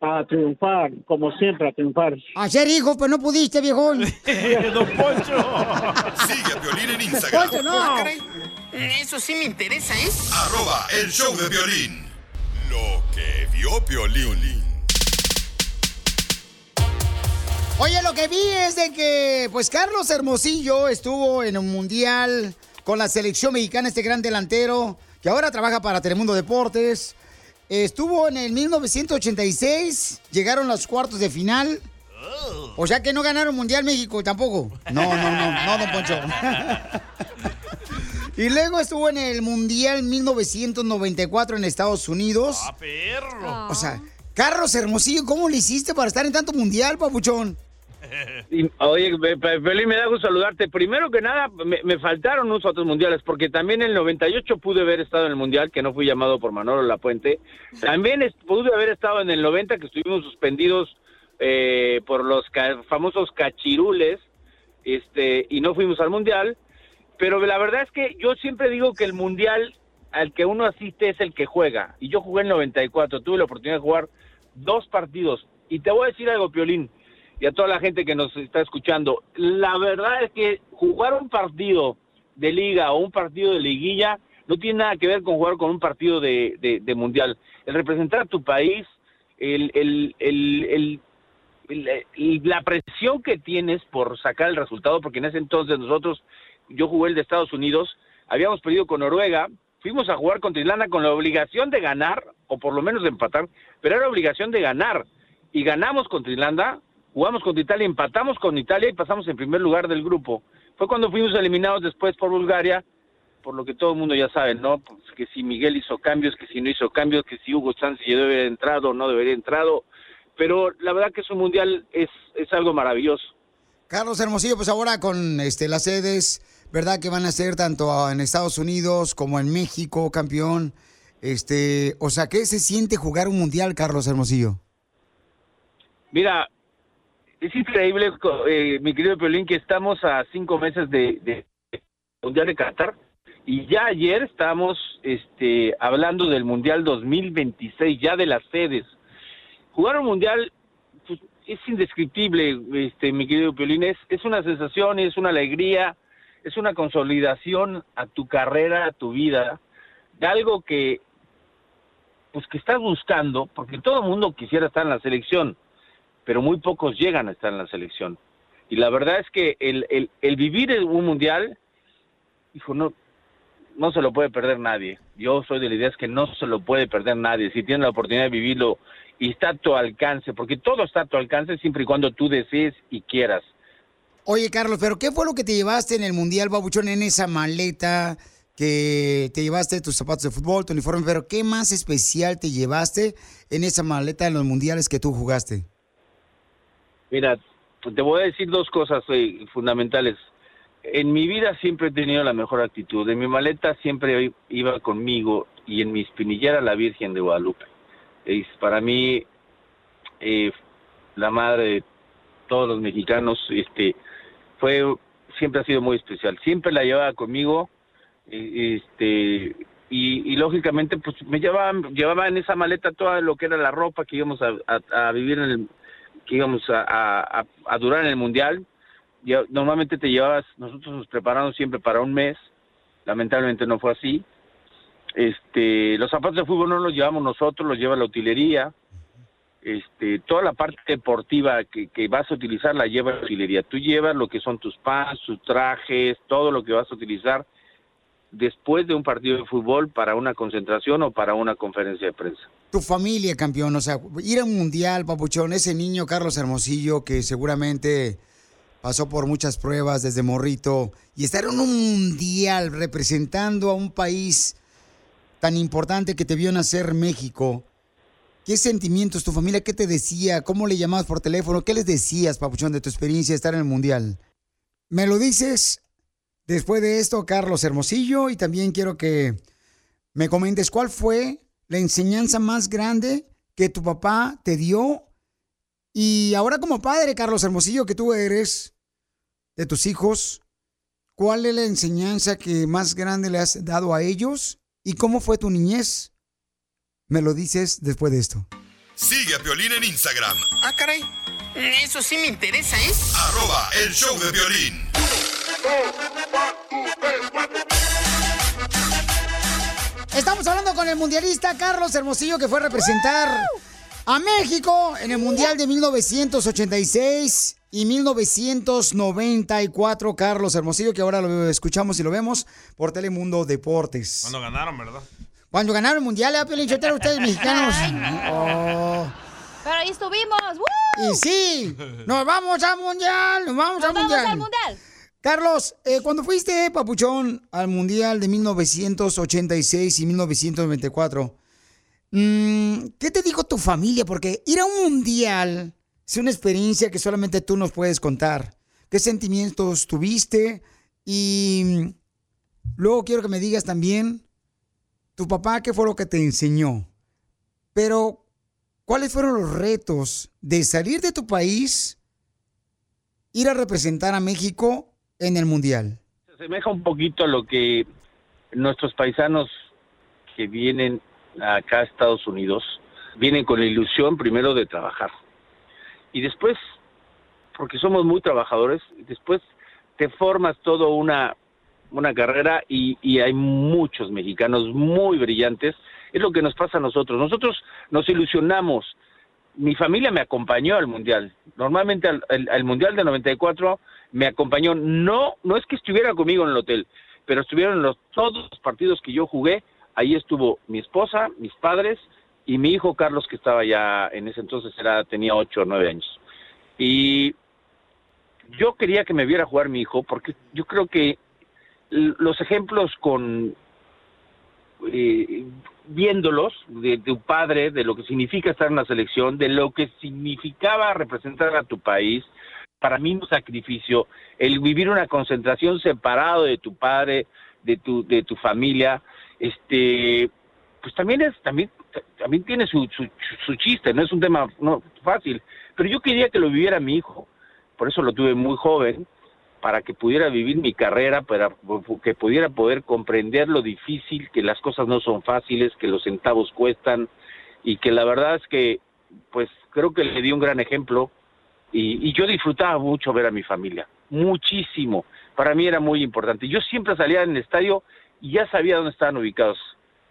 W: A triunfar, como siempre, a triunfar.
A: Ayer, hijo, pues no pudiste, viejón. *laughs*
C: Don Poncho.
D: Sigue a Piolín en Instagram.
A: Poncho, no.
G: Ah. Eso sí me interesa, ¿eh?
D: Arroba el show de violín. Lo que vio Piolín.
A: Oye, lo que vi es de que, pues, Carlos Hermosillo estuvo en un mundial con la selección mexicana, este gran delantero, que ahora trabaja para Telemundo Deportes. Estuvo en el 1986, llegaron los cuartos de final. O sea que no ganaron Mundial México tampoco. No, no, no, no, don Poncho. *laughs* y luego estuvo en el Mundial 1994 en Estados Unidos.
C: ¡Ah, perro!
A: O sea, Carlos Hermosillo, ¿cómo le hiciste para estar en tanto Mundial, papuchón?
F: Y, oye, Pe- Pe- Piolín, me da gusto saludarte. Primero que nada, me, faltaron unos otros mundiales, porque también en el 98 pude haber estado en el mundial, que no fui llamado por Manolo Lapuente. También pude haber estado en el 90, que estuvimos suspendidos eh, por los famosos cachirules, este, y no fuimos al mundial. Pero la verdad es que yo siempre digo que el mundial al que uno asiste es el que juega. Y yo jugué en el 94, tuve la oportunidad de jugar dos partidos. Y te voy a decir algo, Piolín, y a toda la gente que nos está escuchando. La verdad es que jugar un partido de liga o un partido de liguilla no tiene nada que ver con jugar con un partido de, mundial. El representar a tu país, el- el- la presión que tienes por sacar el resultado, porque en ese entonces nosotros, yo jugué el de Estados Unidos, habíamos perdido con Noruega, fuimos a jugar contra Irlanda con la obligación de ganar, o por lo menos de empatar, pero era obligación de ganar. Y ganamos contra Irlanda, jugamos contra Italia, empatamos con Italia y pasamos en primer lugar del grupo. Fue cuando fuimos eliminados después por Bulgaria, por lo que todo el mundo ya sabe, ¿no? Pues que si Miguel hizo cambios, que si no hizo cambios, que si Hugo Sánchez debe haber entrado o no debería haber entrado. Pero la verdad que su mundial es, es algo maravilloso.
A: Carlos Hermosillo, pues ahora con este, las sedes, ¿verdad? Que van a ser tanto en Estados Unidos como en México, campeón. Este, o sea, ¿qué se siente jugar un mundial, Carlos Hermosillo?
F: Mira, es increíble, eh, mi querido Piolín, que estamos a cinco meses de, Mundial de Qatar y ya ayer estábamos este, hablando del Mundial 2026, ya de las sedes. Jugar un Mundial pues, es indescriptible, este, mi querido Piolín, es, es una sensación, es una alegría, es una consolidación a tu carrera, a tu vida, de algo que pues que estás buscando, porque todo el mundo quisiera estar en la selección, pero muy pocos llegan a estar en la selección. Y la verdad es que el, el, vivir en un mundial, hijo, no, no se lo puede perder nadie. Yo soy de la idea es que no se lo puede perder nadie. Si tienes la oportunidad de vivirlo y está a tu alcance, porque todo está a tu alcance siempre y cuando tú desees y quieras.
A: Oye, Carlos, ¿pero qué fue lo que te llevaste en el mundial, babuchón, en esa maleta que te llevaste tus zapatos de fútbol, tu uniforme? Pero ¿qué más especial te llevaste en esa maleta en los mundiales que tú jugaste?
F: Mira, te voy a decir dos cosas eh, fundamentales. En mi vida siempre he tenido la mejor actitud. En mi maleta siempre iba conmigo y en mi espinillera la Virgen de Guadalupe. Es para mí eh, la madre de todos los mexicanos. Este fue siempre ha sido muy especial. Siempre la llevaba conmigo. eh, Este y, lógicamente pues me llevaba llevaba en esa maleta toda lo que era la ropa que íbamos a- a vivir en el que íbamos a, a- a- durar en el mundial. Ya- Normalmente te llevabas, nosotros nos preparamos siempre para un mes, lamentablemente no fue así. Este, los zapatos de fútbol no los llevamos nosotros, los lleva la utilería. Este, toda la parte deportiva que, que vas a utilizar la lleva la utilería. Tú llevas lo que son tus pants, tus trajes, todo lo que vas a utilizar después de un partido de fútbol para una concentración o para una conferencia de prensa.
A: Tu familia, campeón, o sea, ir a un mundial, papuchón, ese niño Carlos Hermosillo que seguramente pasó por muchas pruebas desde morrito y estar en un mundial representando a un país tan importante que te vio nacer México. ¿Qué sentimientos tu familia, qué te decía? ¿Cómo le llamabas por teléfono? ¿Qué les decías, papuchón, de tu experiencia de estar en el mundial? Me lo dices después de esto, Carlos Hermosillo, y también quiero que me comentes cuál fue la enseñanza más grande que tu papá te dio. Y ahora como padre, Carlos Hermosillo, que tú eres, de tus hijos, ¿cuál es la enseñanza que más grande le has dado a ellos? ¿Y cómo fue tu niñez? Me lo dices después de esto.
D: Sigue a Piolín en Instagram,
G: Ah, caray. Eso sí me interesa, ¿eh?
D: arroba el show de violín.
A: Estamos hablando con el mundialista Carlos Hermosillo que fue a representar a México en el Mundial de 1986 y 1994. Carlos Hermosillo, que ahora lo escuchamos y lo vemos por Telemundo Deportes.
C: Cuando ganaron, ¿verdad?
A: Cuando ganaron el Mundial, ¿eh, Piolín Sotelo, ustedes mexicanos? *laughs* Oh.
B: Pero ahí estuvimos. ¡Woo!
A: Y sí, nos vamos al Mundial, nos vamos
B: Nos
A: al
B: vamos
A: Mundial.
B: al Mundial.
A: Carlos, eh, cuando fuiste, Papuchón, al Mundial de 1986 y 1994, mm, ¿qué te dijo tu familia? Porque ir a un Mundial es una experiencia que solamente tú nos puedes contar. ¿Qué sentimientos tuviste? Y luego quiero que me digas también, tu papá, ¿qué fue lo que te enseñó? Pero, ¿cuáles fueron los retos de salir de tu país, ir a representar a México en el Mundial?
F: Se asemeja un poquito a lo que nuestros paisanos que vienen acá a Estados Unidos vienen con la ilusión primero de trabajar y después, porque somos muy trabajadores, después te formas toda una, una carrera y, hay muchos mexicanos muy brillantes. Es lo que nos pasa a nosotros. Nosotros nos ilusionamos. Mi familia me acompañó al Mundial. Normalmente al, al- al Mundial de 94 me acompañó. No, no es que estuviera conmigo en el hotel, pero estuvieron los, todos los partidos que yo jugué. Ahí estuvo mi esposa, mis padres y mi hijo Carlos, que estaba ya en ese entonces, era, tenía ocho o nueve años. Y yo quería que me viera jugar mi hijo, porque yo creo que los ejemplos con eh, viéndolos de, tu padre, de lo que significa estar en la selección, de lo que significaba representar a tu país, para mí un sacrificio, el vivir una concentración separado de tu padre, de tu, de tu familia, este, pues también es, también, también tiene su, su, su chiste, no es un tema no, fácil, pero yo quería que lo viviera mi hijo, por eso lo tuve muy joven, para que pudiera vivir mi carrera, para que pudiera poder comprender lo difícil, que las cosas no son fáciles, que los centavos cuestan y que la verdad es que, pues creo que le di un gran ejemplo y, y yo disfrutaba mucho ver a mi familia, muchísimo. Para mí era muy importante. Yo siempre salía en el estadio y ya sabía dónde estaban ubicados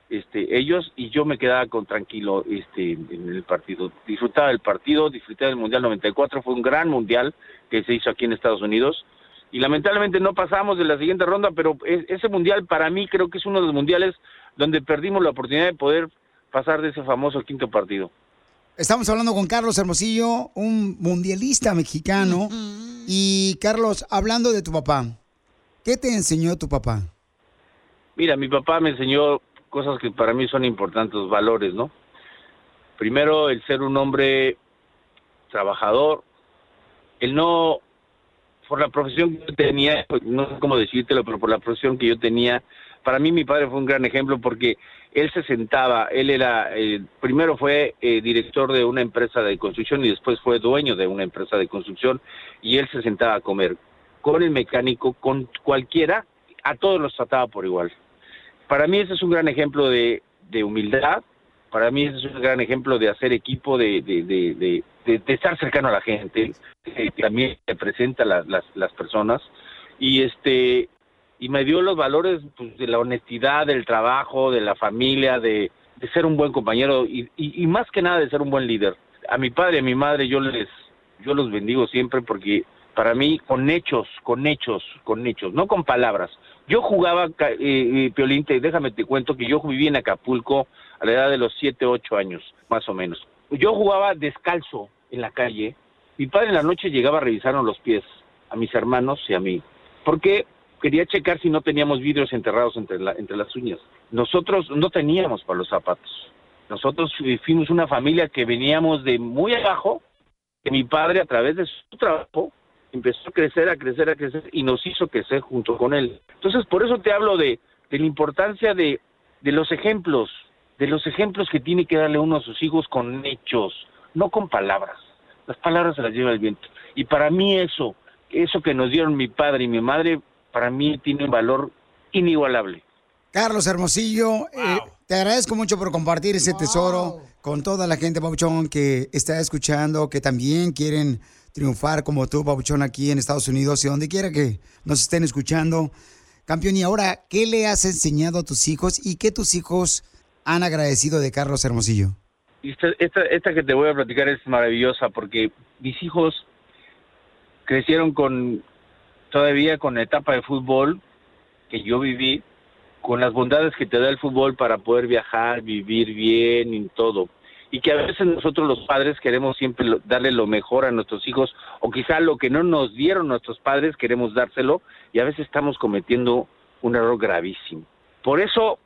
F: este, ellos y yo me quedaba con tranquilo este, en el partido. Disfrutaba del partido, disfrutaba del Mundial 94, fue un gran Mundial que se hizo aquí en Estados Unidos y lamentablemente no pasamos de la siguiente ronda, pero ese mundial para mí creo que es uno de los mundiales donde perdimos la oportunidad de poder pasar de ese famoso quinto partido.
A: Estamos hablando con Carlos Hermosillo, un mundialista mexicano. Y Carlos, hablando de tu papá, ¿qué te enseñó tu papá?
F: Mira, mi papá me enseñó cosas que para mí son importantes, valores, ¿no? Primero, el ser un hombre trabajador, el no, por la profesión que yo tenía, pues, no sé cómo decírtelo, pero por la profesión que yo tenía, para mí mi padre fue un gran ejemplo porque él se sentaba, él era, eh, primero fue eh, director de una empresa de construcción y después fue dueño de una empresa de construcción y él se sentaba a comer con el mecánico, con cualquiera, a todos los trataba por igual. Para mí ese es un gran ejemplo de, humildad, para mí ese es un gran ejemplo de hacer equipo, de, de, de, de- estar cercano a la gente, que también representa las personas y este y me dio los valores pues, de la honestidad, del trabajo, de la familia, de, ser un buen compañero y, y, más que nada de ser un buen líder. A mi padre y a mi madre yo les yo los bendigo siempre porque para mí con hechos, con hechos, con hechos, no con palabras. Yo jugaba, eh, eh, Piolín, te- déjame te cuento que yo viví en Acapulco a la edad de los 7, 8 años, más o menos. Yo jugaba descalzo en la calle. Mi padre en la noche llegaba a revisarnos los pies a mis hermanos y a mí, porque quería checar si no teníamos vidrios enterrados entre, la- entre las uñas. Nosotros no teníamos para los zapatos. Nosotros fu- fuimos una familia que veníamos de muy abajo, que mi padre a través de su trabajo empezó a crecer, a crecer, a crecer y nos hizo crecer junto con él. Entonces, por eso te hablo de, de la importancia de, de los ejemplos, de los ejemplos que tiene que darle uno a sus hijos con hechos, no con palabras. Las palabras se las lleva el viento. Y para mí eso, eso que nos dieron mi padre y mi madre, para mí tiene un valor inigualable.
A: Carlos Hermosillo, eh, te agradezco mucho por compartir ese tesoro con toda la gente, Pabuchón, que está escuchando, que también quieren triunfar como tú, Pabuchón, aquí en Estados Unidos y donde quiera que nos estén escuchando. Campeón, y ahora, ¿qué le has enseñado a tus hijos y qué tus hijos han agradecido de Carlos Hermosillo?
F: Y esta, esta, esta que te voy a platicar es maravillosa porque mis hijos crecieron con todavía con la etapa de fútbol que yo viví, con las bondades que te da el fútbol para poder viajar, vivir bien y todo. Y que a veces nosotros los padres queremos siempre darle lo mejor a nuestros hijos, o quizá lo que no nos dieron nuestros padres queremos dárselo, y a veces estamos cometiendo un error gravísimo. Por eso,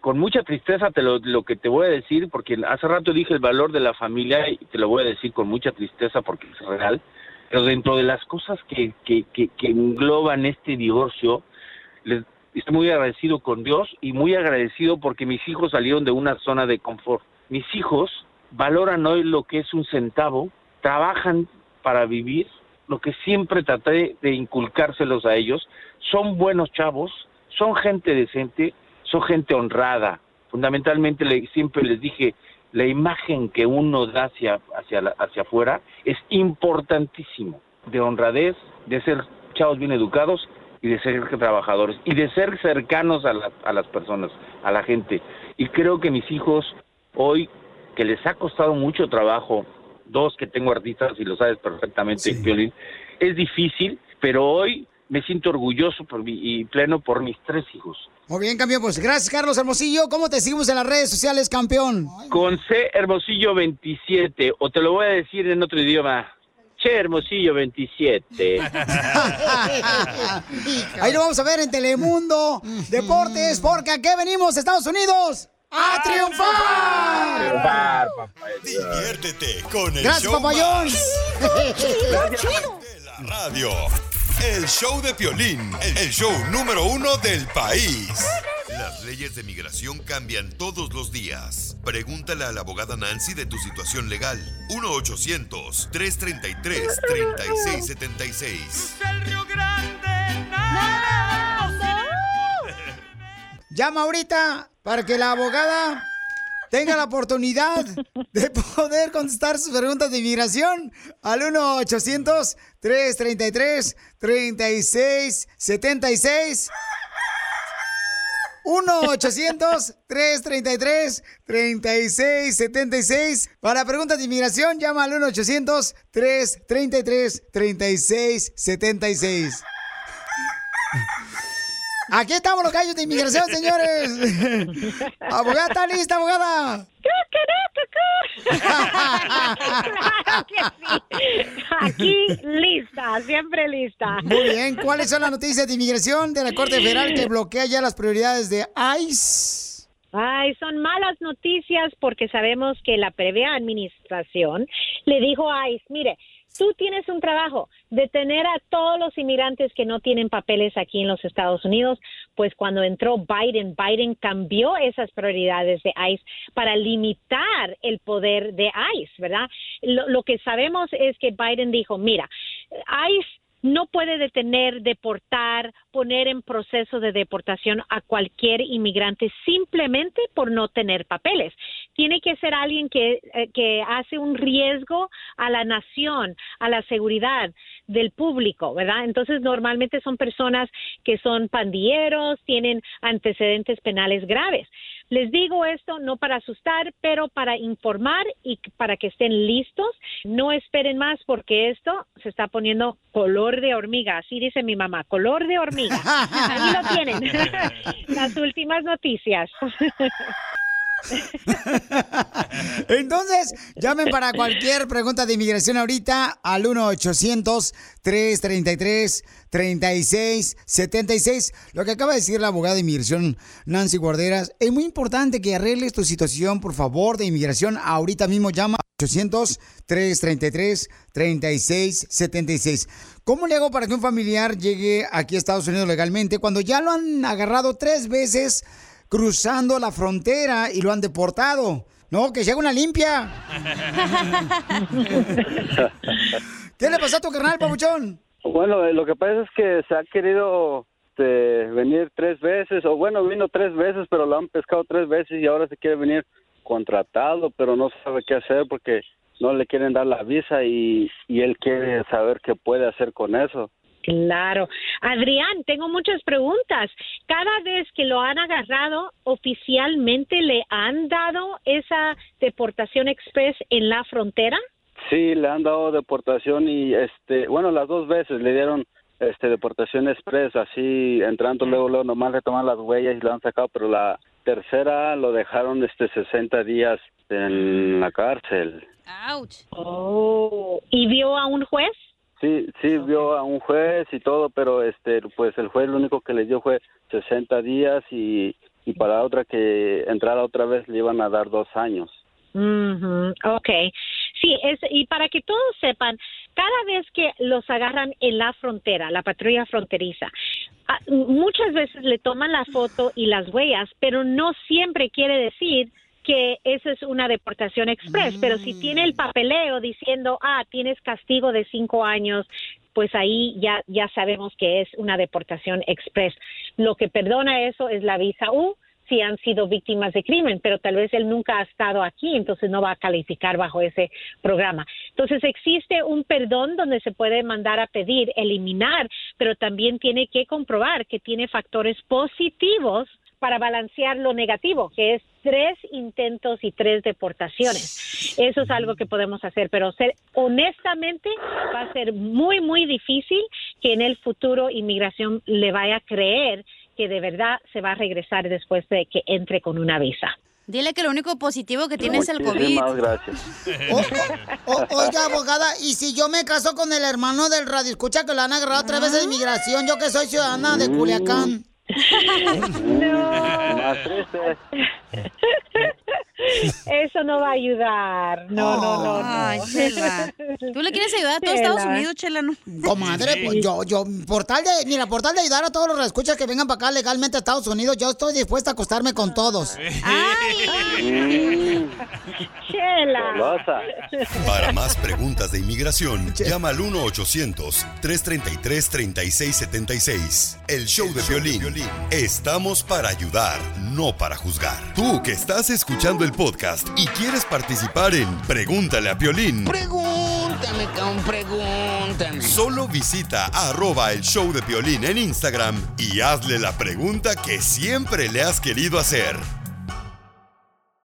F: con mucha tristeza te lo, lo que te voy a decir, porque hace rato dije el valor de la familia y te lo voy a decir con mucha tristeza porque es real, pero dentro de las cosas que, que, que, engloban este divorcio, les, estoy muy agradecido con Dios y muy agradecido porque mis hijos salieron de una zona de confort. Mis hijos valoran hoy lo que es un centavo, trabajan para vivir, lo que siempre traté de inculcárselos a ellos, son buenos chavos, son gente decente, son gente honrada. Fundamentalmente siempre les dije, la imagen que uno da hacia, hacia, la- hacia afuera es importantísimo, de honradez, de ser chavos bien educados y de ser trabajadores y de ser cercanos a, la- a las personas, a la gente. Y creo que mis hijos hoy, que les ha costado mucho trabajo, dos que tengo artistas y lo sabes perfectamente, es difícil, pero hoy me siento orgulloso por mi- y pleno por mis tres hijos.
A: Muy bien, campeón, pues gracias, Carlos Hermosillo. ¿Cómo te seguimos en las redes sociales, campeón?
F: Con C Hermosillo 27, o te lo voy a decir en otro idioma. Che Hermosillo 27. *laughs*
A: Ahí lo vamos a ver en Telemundo Deportes, porque aquí venimos, Estados Unidos, a triunfar.
D: Diviértete con el
A: Gracias,
D: show
A: papayón.
D: más *laughs* de la radio. El show de Piolín, el el show número uno del país. Las leyes de migración cambian todos los días. Pregúntale a la abogada Nancy de tu situación legal. 1-800-333-3676.
A: Llama ahorita para que la abogada tenga la oportunidad de poder contestar sus preguntas de inmigración al 1-800-333-3676. 1-800-333-3676. Para preguntas de inmigración, llama al 1-800-333-3676. Aquí estamos los gallos de inmigración, señores. *laughs* abogada, ¿está lista, abogada? *laughs*
Y: Aquí lista, siempre lista.
A: Muy bien, ¿cuáles son las noticias de inmigración de la Corte Federal que bloquea ya las prioridades de ICE?
Y: Ay, son malas noticias porque sabemos que la previa administración le dijo a ICE, mire, tú tienes un trabajo, detener a todos los inmigrantes que no tienen papeles aquí en los Estados Unidos, pues cuando entró Biden, Biden cambió esas prioridades de ICE para limitar el poder de ICE, ¿verdad? Lo, lo que sabemos es que Biden dijo, mira, ICE no puede detener, deportar, poner en proceso de deportación a cualquier inmigrante simplemente por no tener papeles. Tiene que ser alguien que, eh, que hace un riesgo a la nación, a la seguridad del público, ¿verdad? Entonces, normalmente son personas que son pandilleros, tienen antecedentes penales graves. Les digo esto no para asustar, pero para informar y para que estén listos. No esperen más porque esto se está poniendo color de hormiga, así dice mi mamá, color de hormiga. Ahí lo tienen. *laughs* *laughs* Las últimas noticias. *laughs* *laughs*
A: Entonces, llamen para cualquier pregunta de inmigración ahorita al 1-800-333-3676. Lo que acaba de decir la abogada de inmigración Nancy Guarderas, es muy importante que arregles tu situación, por favor, de inmigración. Ahorita mismo llama 800-333-3676. ¿Cómo le hago para que un familiar llegue aquí a Estados Unidos legalmente cuando ya lo han agarrado tres veces cruzando la frontera y lo han deportado? No, que haga una limpia. *laughs* ¿Qué le pasó a tu carnal, papuchón?
Z: Bueno, eh, lo que pasa es que se ha querido este, venir tres veces, o bueno, vino tres veces, pero lo han pescado tres veces y ahora se quiere venir contratado, pero no sabe qué hacer porque no le quieren dar la visa y, y él quiere saber qué puede hacer con eso.
Y: Claro. Adrián, tengo muchas preguntas. Cada vez que lo han agarrado, oficialmente le han dado esa deportación express en la frontera.
Z: Sí, le han dado deportación y, este, bueno, las dos veces le dieron este deportación express, así entrando luego, luego nomás le toman las huellas y lo han sacado, pero la tercera lo dejaron este 60 días en la cárcel.
B: Ouch.
Y: Oh. ¿Y vio a un juez?
Z: Sí, sí, vio a un juez y todo, pero este, pues el juez lo único que le dio fue 60 días y, y para otra que entrara otra vez le iban a dar dos años.
Y: Ujú, Ok. Sí, es, y para que todos sepan, cada vez que los agarran en la frontera, la patrulla fronteriza, muchas veces le toman la foto y las huellas, pero no siempre quiere decir que esa es una deportación express, pero si tiene el papeleo diciendo, ah, tienes castigo de cinco años, pues ahí ya, ya sabemos que es una deportación express. Lo que perdona eso es la visa U, si han sido víctimas de crimen, pero tal vez él nunca ha estado aquí, entonces no va a calificar bajo ese programa. Entonces existe un perdón donde se puede mandar a pedir, eliminar, pero también tiene que comprobar que tiene factores positivos para balancear lo negativo, que es tres intentos y tres deportaciones. Eso es algo que podemos hacer, pero ser, honestamente va a ser muy, muy difícil que en el futuro inmigración le vaya a creer que de verdad se va a regresar después de que entre con una visa.
B: Dile que lo único positivo que tiene es el COVID.
Z: Muchísimas gracias.
A: O- oiga, abogada, ¿y si yo me caso con el hermano del radio? Escucha que lo han agarrado otra vez de inmigración, yo que soy ciudadana de Culiacán. *laughs*
Z: Más triste. *laughs*
Y: Eso no va a ayudar. No, no, no, no.
B: Ay, Chela. ¿Tú le quieres ayudar a todo Estados
Y: Chela.
B: Unidos, Chela? No.
A: Comadre, pues yo, yo, por tal de, mira, por tal de ayudar a todos los escuchas que vengan para acá legalmente a Estados Unidos, yo estoy dispuesta a acostarme con todos.
Y: Chela.
D: Para más preguntas de inmigración, llama al 1-800-333-3676. El show de violín. Estamos para ayudar, no para juzgar. Tú que estás escuchando el podcast y quieres participar en Pregúntale a Piolín.
G: Pregúntame, cabrón, pregúntame.
D: Solo visita arroba el show de Piolín en Instagram y hazle la pregunta que siempre le has querido hacer.